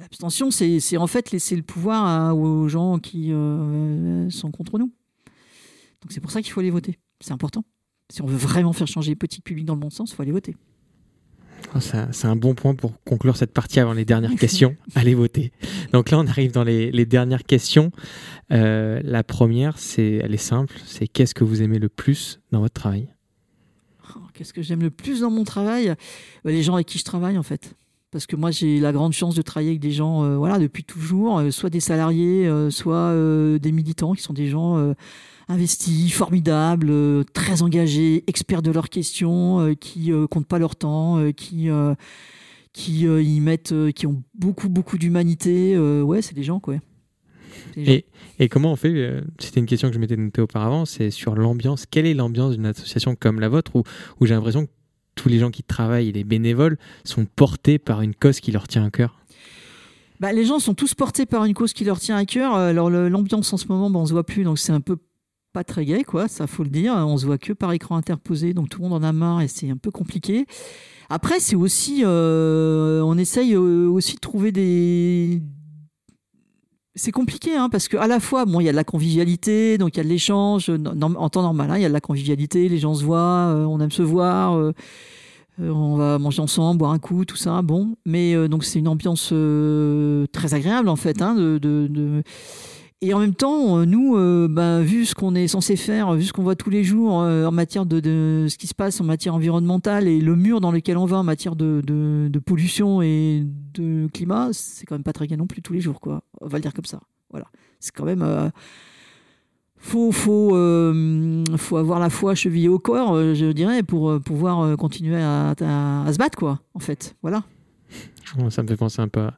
l'abstention, c'est en fait laisser le pouvoir aux gens qui euh, sont contre nous. Donc c'est pour ça qu'il faut aller voter. C'est important. Si on veut vraiment faire changer les politiques publiques dans le bon sens, il faut aller voter. Ah, c'est un bon point pour conclure cette partie avant les dernières questions. Allez voter. Donc là, on arrive dans les, dernières questions. Euh, la première, c'est, elle est simple. C'est qu'est-ce que vous aimez le plus dans votre travail? Oh, qu'est-ce que j'aime le plus dans mon travail bah, Les gens avec qui je travaille, en fait. Parce que moi, j'ai la grande chance de travailler avec des gens, euh, voilà, depuis toujours, euh, soit des salariés, euh, soit des militants, qui sont des gens investis, formidables, très engagés, experts de leurs questions, qui comptent pas leur temps, qui qui y mettent, qui ont beaucoup beaucoup d'humanité. ouais, c'est des gens, quoi. Et, et, comment on fait euh, C'était une question que je m'étais notée auparavant, c'est sur l'ambiance. Quelle est l'ambiance d'une association comme la vôtre où, où j'ai l'impression que tous les gens qui travaillent, les bénévoles, sont portés par une cause qui leur tient à cœur? Bah, les gens sont tous portés par une cause qui leur tient à cœur. Alors l'ambiance en ce moment, bah, on se voit plus, donc c'est un peu pas très gai, quoi. Ça faut le dire. On se voit que par écran interposé, donc tout le monde en a marre et c'est un peu compliqué. Après, c'est aussi, euh, on essaye euh, aussi de trouver des, c'est compliqué hein, parce que à la fois bon il y a de la convivialité donc il y a de l'échange en temps normal hein, il y a de la convivialité les gens se voient euh, on aime se voir euh, euh, on va manger ensemble boire un coup tout ça bon mais donc c'est une ambiance très agréable en fait hein, de, de, et en même temps, nous, ben, vu ce qu'on est censé faire, vu ce qu'on voit tous les jours en matière de, ce qui se passe en matière environnementale et le mur dans lequel on va en matière de, pollution et de climat, c'est quand même pas très bien non plus tous les jours, quoi. On va le dire comme ça. Voilà. C'est quand même. Euh, faut, faut, euh, faut avoir la foi chevillée au corps, euh, je dirais, pour pouvoir continuer à, à, se battre, quoi, en fait. Voilà. Ça me fait penser un peu à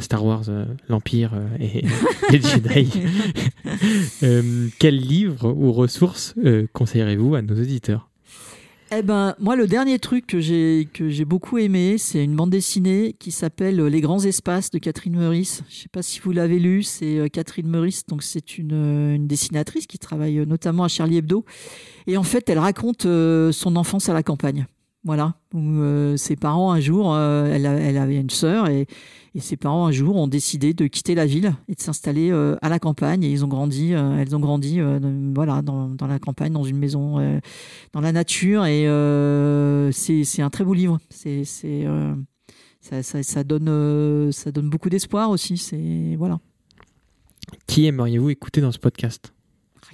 Star Wars, l'Empire et les Jedi. quel livre ou ressources conseillerez-vous à nos auditeurs? Eh ben, moi, le dernier truc que j'ai que j'ai beaucoup aimé, c'est une bande dessinée qui s'appelle Les grands espaces de Catherine Meurice. Je ne sais pas si vous l'avez lu. C'est euh, Catherine Meurice, donc c'est une, euh, une, dessinatrice qui travaille euh, notamment à Charlie Hebdo. Et en fait, elle raconte son enfance à la campagne. Voilà, où ses parents un jour, elle, elle, avait une sœur et, et, ses parents un jour ont décidé de quitter la ville et de s'installer à la campagne. Et ils ont grandi, elles ont grandi, voilà, dans, dans, la campagne, dans une maison, dans la nature. Et c'est un très beau livre. C'est ça, ça, ça, donne, ça donne beaucoup d'espoir aussi. C'est voilà. Qui aimeriez-vous écouter dans ce podcast?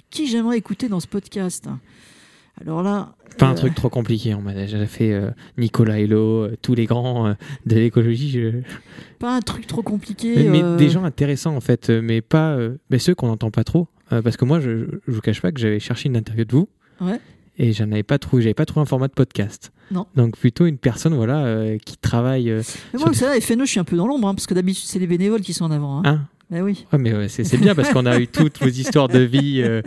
Qui j'aimerais écouter dans ce podcast? Alors là. Pas un euh, truc trop compliqué. On m'a déjà fait euh, Nicolas Hello, euh, tous les grands de l'écologie. Pas un truc trop compliqué. Mais, des gens intéressants en fait, mais pas, mais ceux qu'on n'entend pas trop. parce que moi, je, ne vous cache pas que j'avais cherché une interview de vous. Ouais. Et j'en avais pas trouvé. J'avais pas trouvé un format de podcast. Non. Donc plutôt une personne voilà qui travaille. mais moi, c'est là, FNE, je suis un peu dans l'ombre hein, parce que d'habitude c'est les bénévoles qui sont en avant. Hein. Ah, oui. mais c'est bien parce qu'on a eu toutes vos histoires de vie euh,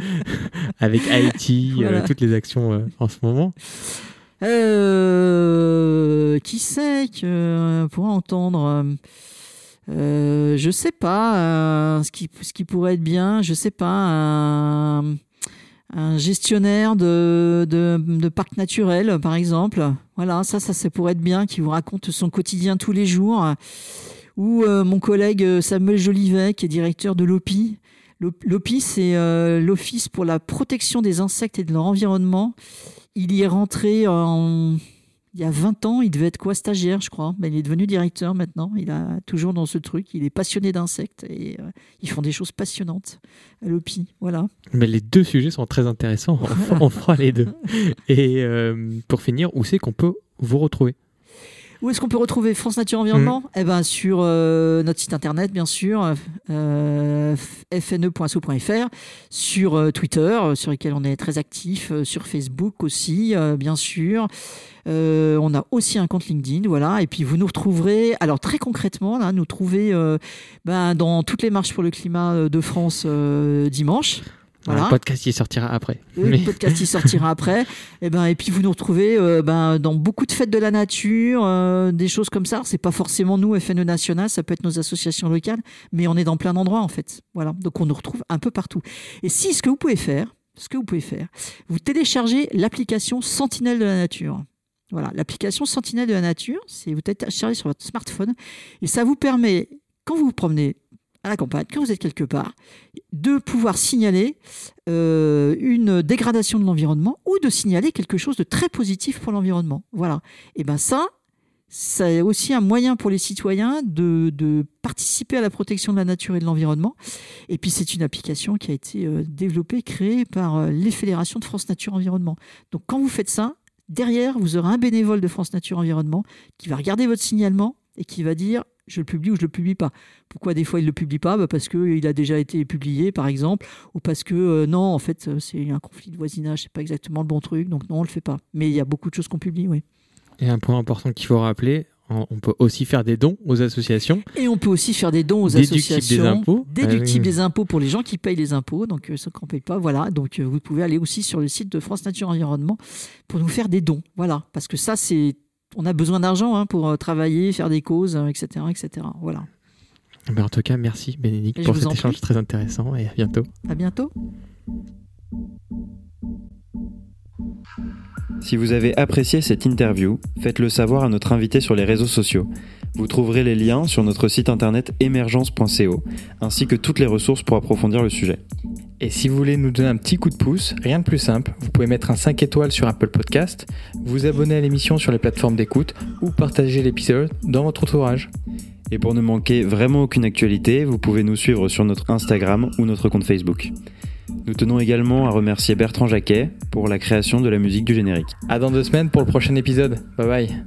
avec Haïti, euh, toutes les actions euh, en ce moment. qui sait que pourra entendre Je sais pas. ce, qui, ce qui pourrait être bien, je sais pas. Un, gestionnaire de, de, de, parc naturel, par exemple. Voilà, ça, ça, ça pourrait être bien, qui vous raconte son quotidien tous les jours ou euh, mon collègue euh, Samuel Jolivet, qui est directeur de l'OPI. L'OPI, c'est euh, l'Office pour la protection des insectes et de leur environnement. Il y est rentré en, il y a 20 ans, il devait être quoi stagiaire, je crois. Mais il est devenu directeur maintenant. Il a toujours dans ce truc. Il est passionné d'insectes et ils font des choses passionnantes à l'OPI. Voilà. Mais les deux sujets sont très intéressants. On, fera les deux. Et pour finir, où c'est qu'on peut vous retrouver? Où est-ce qu'on peut retrouver France Nature Environnement mm. Eh ben sur euh, notre site internet, bien sûr, euh, fne.so.fr, sur euh, Twitter, sur lequel on est très actif, sur Facebook aussi, bien sûr. on a aussi un compte LinkedIn, voilà. Et puis vous nous retrouverez, alors très concrètement, là, nous trouver ben, dans toutes les marches pour le climat de France dimanche. Le podcast qui sortira après. Le podcast qui sortira après. Et, ben, et puis vous nous retrouvez euh, ben, dans beaucoup de fêtes de la nature, euh, des choses comme ça. C'est pas forcément nous, FNE National, ça peut être nos associations locales, mais on est dans plein d'endroits en fait. Voilà. Donc on nous retrouve un peu partout. Et si ce que vous pouvez faire, ce que vous pouvez faire, vous téléchargez l'application Sentinelle de la nature. Voilà, l'application Sentinelle de la nature, c'est vous téléchargez sur votre smartphone et ça vous permet, quand vous vous promenez à la campagne, quand vous êtes quelque part, de pouvoir signaler euh, une dégradation de l'environnement ou de signaler quelque chose de très positif pour l'environnement. Voilà. Et ben ça, c'est aussi un moyen pour les citoyens de, participer à la protection de la nature et de l'environnement. Et puis c'est une application qui a été euh, développée, créée par euh, les fédérations de France Nature Environnement. Donc quand vous faites ça, derrière, vous aurez un bénévole de France Nature Environnement qui va regarder votre signalement et qui va dire je le publie ou je le publie pas. Pourquoi des fois il le publie pas? Bah Parce qu'il a déjà été publié, par exemple, ou parce que euh, non, en fait, euh, c'est un conflit de voisinage, c'est pas exactement le bon truc, donc non, on le fait pas. Mais il y a beaucoup de choses qu'on publie, oui. Et un point important qu'il faut rappeler, on peut aussi faire des dons aux associations. Et on peut aussi faire des dons aux associations. des impôts. Déductibles ah des impôts pour les gens qui payent les impôts. Donc, euh, ceux qui ne payent pas, voilà. Donc, vous pouvez aller aussi sur le site de France Nature Environnement pour nous faire des dons. Voilà. Parce que ça, c'est on a besoin d'argent hein, pour euh, travailler, faire des causes, etc. Euh, etc. Voilà. Ben, en tout cas, merci Bénédicte pour cet échange très intéressant et à bientôt. À bientôt. Si vous avez apprécié cette interview, faites-le savoir à notre invité sur les réseaux sociaux. Vous trouverez les liens sur notre site internet émergence.co, ainsi que toutes les ressources pour approfondir le sujet. Et si vous voulez nous donner un petit coup de pouce, rien de plus simple, vous pouvez mettre un 5 étoiles sur Apple Podcast, vous abonner à l'émission sur les plateformes d'écoute ou partager l'épisode dans votre entourage. Et pour ne manquer vraiment aucune actualité, vous pouvez nous suivre sur notre Instagram ou notre compte Facebook. Nous tenons également à remercier Bertrand Jacquet pour la création de la musique du générique. À dans deux semaines pour le prochain épisode. Bye bye.